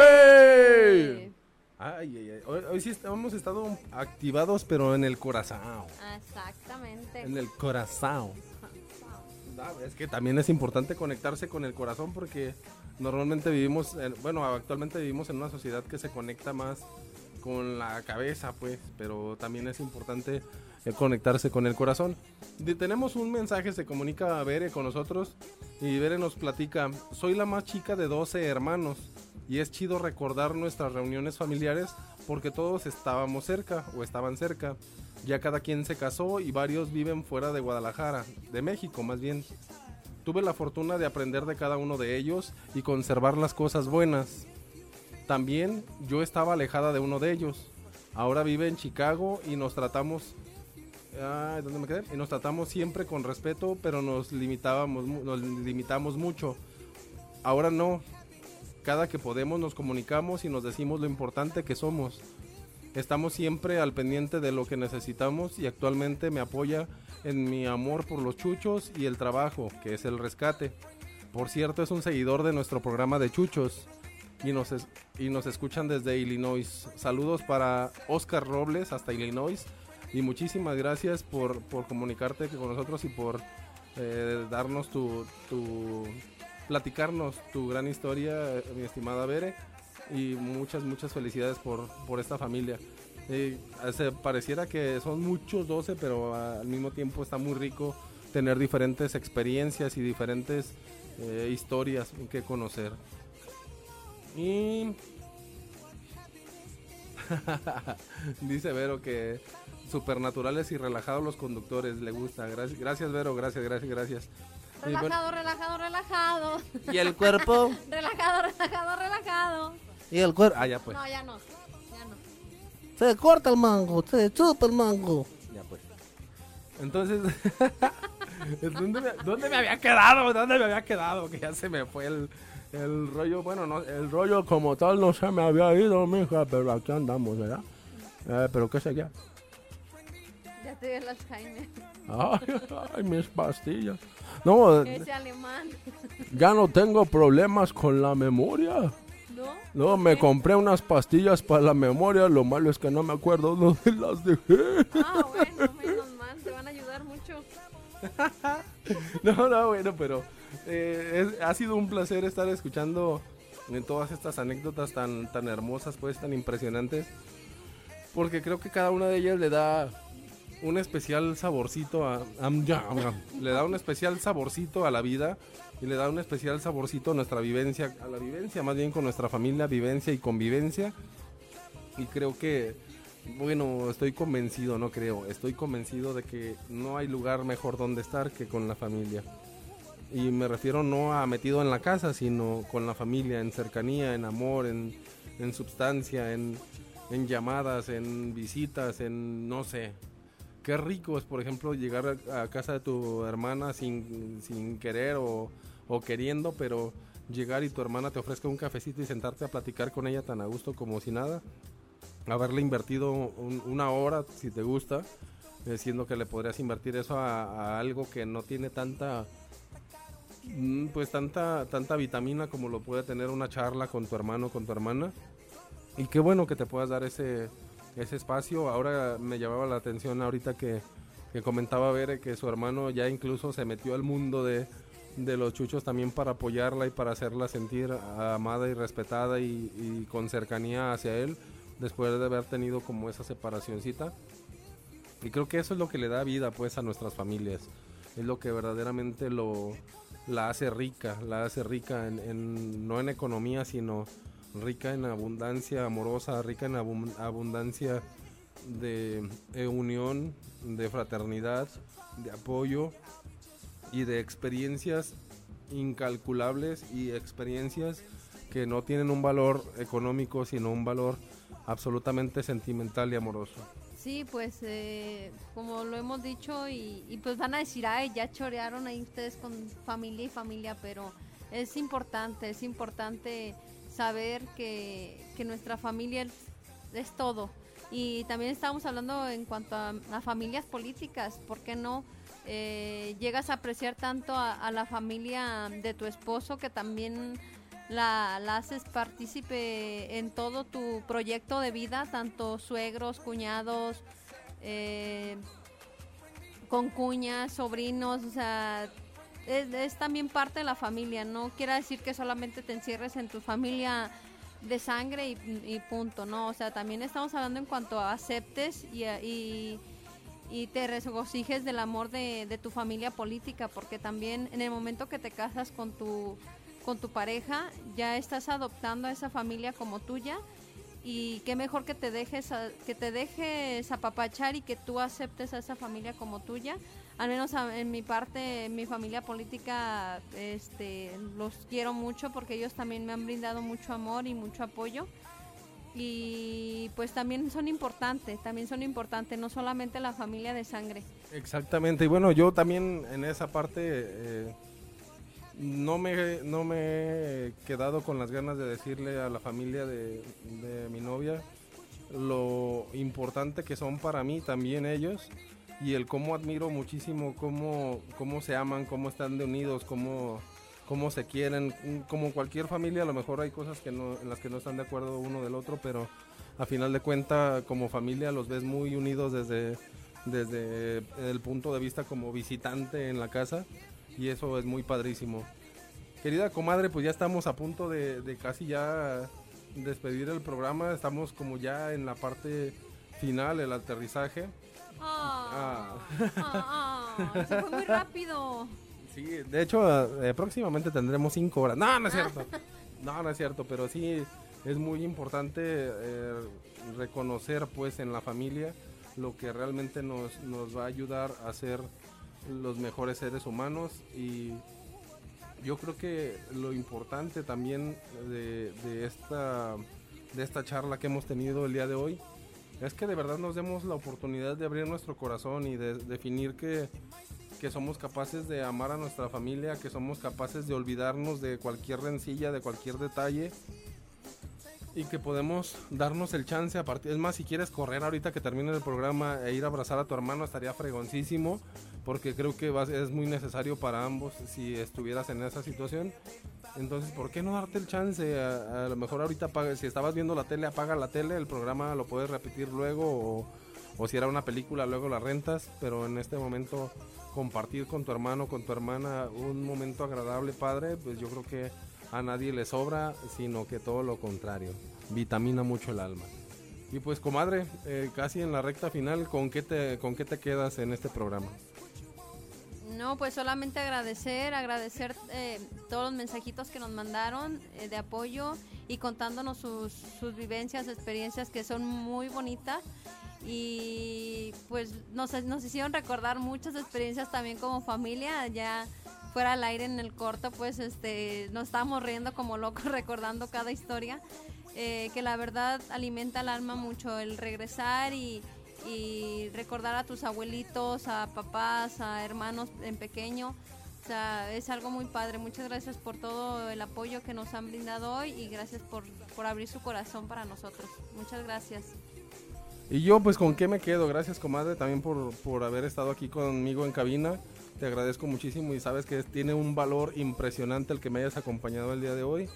Ay, ay, ay. Hoy, hoy sí hemos estado activados, pero en el corazón. Exactamente. En el corazón. Es que también es importante conectarse con el corazón porque normalmente vivimos, en- bueno, actualmente vivimos en una sociedad que se conecta más con la cabeza, pues, pero también es importante conectarse con el corazón. De- tenemos un mensaje, se comunica a Bere con nosotros y Bere nos platica, soy la más chica de 12 hermanos y es chido recordar nuestras reuniones familiares porque todos estábamos cerca o estaban cerca. Ya cada quien se casó y varios viven fuera de Guadalajara, de México más bien. Tuve la fortuna de aprender de cada uno de ellos y conservar las cosas buenas. También yo estaba alejada de uno de ellos. Ahora vive en Chicago y nos tratamos Ay, ¿dónde me quedé? Y nos tratamos siempre con respeto, pero nos limitábamos, nos limitamos mucho. Ahora no. Cada que podemos nos comunicamos y nos decimos lo importante que somos. Estamos siempre al pendiente de lo que necesitamos y actualmente me apoya en mi amor por los chuchos y el trabajo, que es el rescate. Por cierto, es un seguidor de nuestro programa de chuchos y nos, es- y nos escuchan desde Illinois. Saludos para Oscar Robles hasta Illinois y muchísimas gracias por, por comunicarte con nosotros y por eh, darnos tu, tu, platicarnos tu gran historia, eh, mi estimada Bere. Y muchas, muchas felicidades por, por esta familia. Eh, se pareciera que son muchos 12, pero al mismo tiempo está muy rico tener diferentes experiencias y diferentes eh, historias que conocer. Y dice Vero que supernaturales y relajados los conductores, le gusta. Gracias, gracias Vero, gracias, gracias, gracias. Relajado, relajado, relajado. ¿Y el cuerpo? relajado, relajado, relajado. y el cuerpo. Ah, ya pues. No, ya no. Ya no. Se corta el mango, se chupa el mango. Ya pues. Entonces, ¿dónde me, dónde me había quedado? ¿Dónde me había quedado? Que ya se me fue el, el rollo. Bueno, no, el rollo como tal no se me había ido, mija, pero aquí andamos, ¿verdad? Eh, pero qué sé ya. Ya te dio el Alzheimer. Ay, ay, mis pastillas. No, Ese alemán. ya no tengo problemas con la memoria. ¿No? No, me compré unas pastillas para la memoria, lo malo es que no me acuerdo dónde las dejé. Ah, bueno, menos mal, te van a ayudar mucho. No, no, bueno, pero eh, es- ha sido un placer estar escuchando en todas estas anécdotas tan, tan hermosas, pues tan impresionantes, porque creo que cada una de ellas le da un especial saborcito a, le da un especial saborcito a la vida y le da un especial saborcito a nuestra vivencia, a la vivencia más bien con nuestra familia, vivencia y convivencia. Y creo que, bueno, estoy convencido, no creo, estoy convencido de que no hay lugar mejor donde estar que con la familia. Y me refiero no a metido en la casa, sino con la familia, en cercanía, en amor, en, en substancia, en, en llamadas, en visitas, en no sé. Qué rico es, por ejemplo, llegar a, casa de tu hermana sin, sin querer o, o queriendo, pero llegar y tu hermana te ofrezca un cafecito y sentarte a platicar con ella tan a gusto como si nada. Haberle invertido un- una hora, si te gusta, eh, siendo que le podrías invertir eso a, a algo que no tiene tanta mm, pues tanta tanta vitamina como lo puede tener una charla con tu hermano con tu hermana y qué bueno que te puedas dar ese ese espacio ahora me llamaba la atención ahorita que, que comentaba Bere que su hermano ya incluso se metió al mundo de de los chuchos también para apoyarla y para hacerla sentir amada y respetada y, y con cercanía hacia él después de haber tenido como esa separacioncita y creo que eso es lo que le da vida pues a nuestras familias. Es lo que verdaderamente lo la hace rica, la hace rica en, en- no en economía, sino rica en abundancia amorosa, rica en abun- abundancia de eh, unión, de fraternidad, de apoyo y de experiencias incalculables y experiencias que no tienen un valor económico, sino un valor absolutamente sentimental y amoroso. Sí, pues eh, como lo hemos dicho y, y pues van a decir, ay, ya chorearon ahí ustedes con familia y familia, pero es importante, es importante saber que, que nuestra familia es, todo. Y también estábamos hablando en cuanto a, familias políticas, ¿por qué no? Eh, llegas a apreciar tanto a, la familia de tu esposo que también la, haces partícipe en todo tu proyecto de vida, tanto suegros, cuñados, eh, con cuñas, sobrinos, o sea, es, también parte de la familia, no quiere decir que solamente te encierres en tu familia de sangre y, y punto, ¿no? O sea, también estamos hablando en cuanto a aceptes y, y, y te regocijes del amor de, tu familia política, porque también en el momento que te casas con tu con tu pareja, ya estás adoptando a esa familia como tuya y qué mejor que te dejes que te dejes apapachar y que tú aceptes a esa familia como tuya. Al menos en mi parte, en mi familia política, este, los quiero mucho porque ellos también me han brindado mucho amor y mucho apoyo. Y pues también son importantes, también son importantes, no solamente la familia de sangre. Exactamente, y bueno, yo también en esa parte eh, no, me, no me he quedado con las ganas de decirle a la familia de mi novia lo importante que son para mí también ellos y el cómo admiro muchísimo cómo, cómo se aman, cómo están de unidos, cómo, cómo se quieren. Como cualquier familia, a lo mejor hay cosas que en las que no están de acuerdo uno del otro, pero a final de cuenta como familia los ves muy unidos desde, desde el punto de vista como visitante en la casa y eso es muy padrísimo. Querida comadre, pues ya estamos a punto de casi ya despedir el programa, estamos como ya en la parte final, el aterrizaje. Ah, ah, ah, se fue muy rápido. Sí, de hecho, eh, próximamente tendremos cinco horas. No, no es cierto. No, no es cierto, pero sí es muy importante eh, reconocer, pues, en la familia lo que realmente nos, nos va a ayudar a ser los mejores seres humanos y yo creo que lo importante también de, de esta de esta charla que hemos tenido el día de hoy es que de verdad nos demos la oportunidad de abrir nuestro corazón y de definir que, que somos capaces de amar a nuestra familia, que somos capaces de olvidarnos de cualquier rencilla, de cualquier detalle y que podemos darnos el chance a partir. Es más, si quieres correr ahorita que termine el programa e ir a abrazar a tu hermano, estaría fregoncísimo. Porque creo que es muy necesario para ambos si estuvieras en esa situación. Entonces, ¿por qué no darte el chance? A, lo mejor ahorita, apaga- si estabas viendo la tele, apaga la tele, el programa lo puedes repetir luego, o, o si era una película, luego la rentas, pero en este momento compartir con tu hermano, con tu hermana, un momento agradable, padre, pues yo creo que a nadie le sobra, sino que todo lo contrario, vitamina mucho el alma. Y pues, comadre, eh, casi en la recta final, ¿con qué, te, ¿con qué te quedas en este programa? No, pues solamente agradecer, agradecer eh, todos los mensajitos que nos mandaron eh, de apoyo y contándonos sus, vivencias, experiencias que son muy bonitas. Y pues nos, nos hicieron recordar muchas experiencias también como familia, ya fuera al aire en el corto, pues este nos estábamos riendo como locos recordando cada historia, eh, que la verdad alimenta el alma mucho el regresar y, y recordar a tus abuelitos, a papás, a hermanos en pequeño. O sea, es algo muy padre. Muchas gracias por todo el apoyo que nos han brindado hoy y gracias por, por abrir su corazón para nosotros. Muchas gracias. Y yo, pues, ¿con qué me quedo? Gracias, comadre, también por, por haber estado aquí conmigo en cabina. Te agradezco muchísimo y sabes que tiene un valor impresionante el que me hayas acompañado el día de hoy.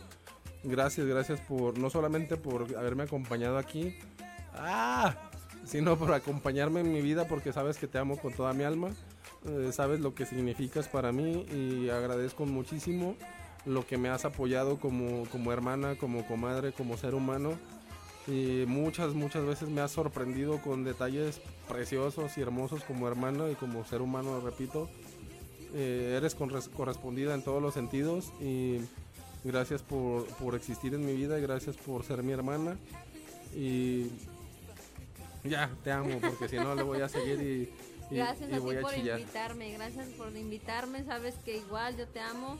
Gracias, gracias por, no solamente por haberme acompañado aquí, ¡ah! Sino por acompañarme en mi vida porque sabes que te amo con toda mi alma. Eh, sabes lo que significas para mí y agradezco muchísimo lo que me has apoyado como, como hermana, como comadre, como ser humano. Y muchas, muchas veces me has sorprendido con detalles preciosos y hermosos como hermana y como ser humano, repito. Eh, eres corres- correspondida en todos los sentidos y gracias por, por existir en mi vida y gracias por ser mi hermana. Y ya, te amo porque si no le voy a seguir y, y- Gracias y a voy ti a por chillar. invitarme, gracias por invitarme, sabes que igual yo te amo.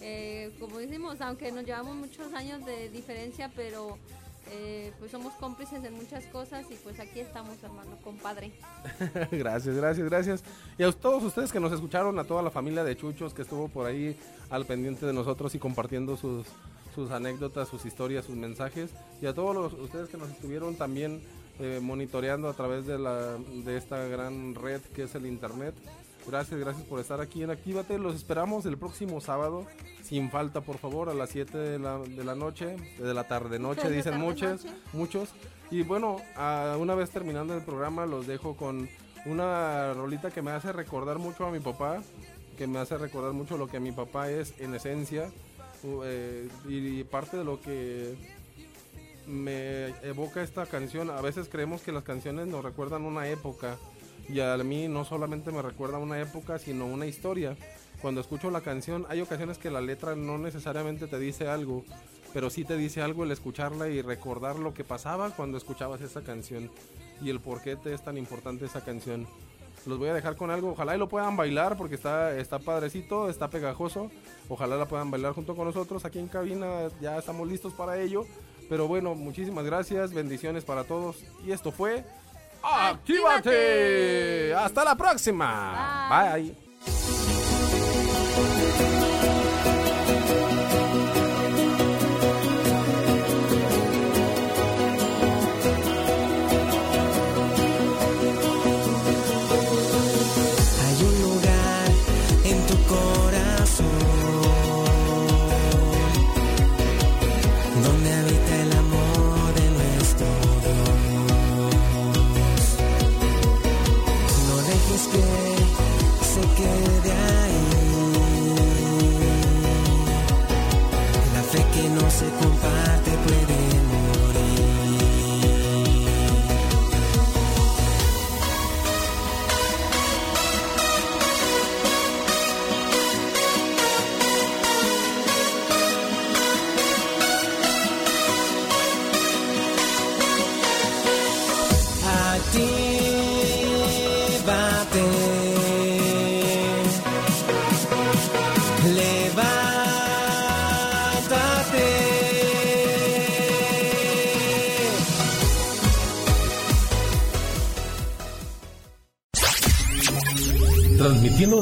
Eh, como decimos, aunque nos llevamos muchos años de diferencia, pero eh, pues somos cómplices en muchas cosas y pues aquí estamos, hermano, compadre. gracias, gracias, gracias. Y a todos ustedes que nos escucharon, a toda la familia de Chuchos que estuvo por ahí al pendiente de nosotros y compartiendo sus, sus anécdotas, sus historias, sus mensajes. Y a todos los, ustedes que nos estuvieron también eh, monitoreando a través de, la, de esta gran red que es el Internet. Gracias, gracias por estar aquí en Actívate. Los esperamos el próximo sábado, sin falta, por favor, a las 7 de la, de la noche, de la tarde-noche, De dicen muchos, tarde-noche. muchos. Y bueno, a- una vez terminando el programa, los dejo con una rolita que me hace recordar mucho a mi papá, que me hace recordar mucho lo que mi papá es en esencia. u- eh, y parte de lo que me evoca esta canción. A veces creemos que las canciones nos recuerdan una época y a mí no solamente me recuerda una época, sino una historia. Cuando escucho la canción, hay ocasiones que la letra no necesariamente te dice algo, pero sí te dice algo el escucharla y recordar lo que pasaba cuando escuchabas esa canción y el por qué te es tan importante esa canción. Los voy a dejar con algo, ojalá y lo puedan bailar porque está, está padrecito, está pegajoso. Ojalá la puedan bailar junto con nosotros aquí en cabina, ya estamos listos para ello. Pero bueno, muchísimas gracias, bendiciones para todos. Y esto fue ¡Actívate! Hasta la próxima. Bye.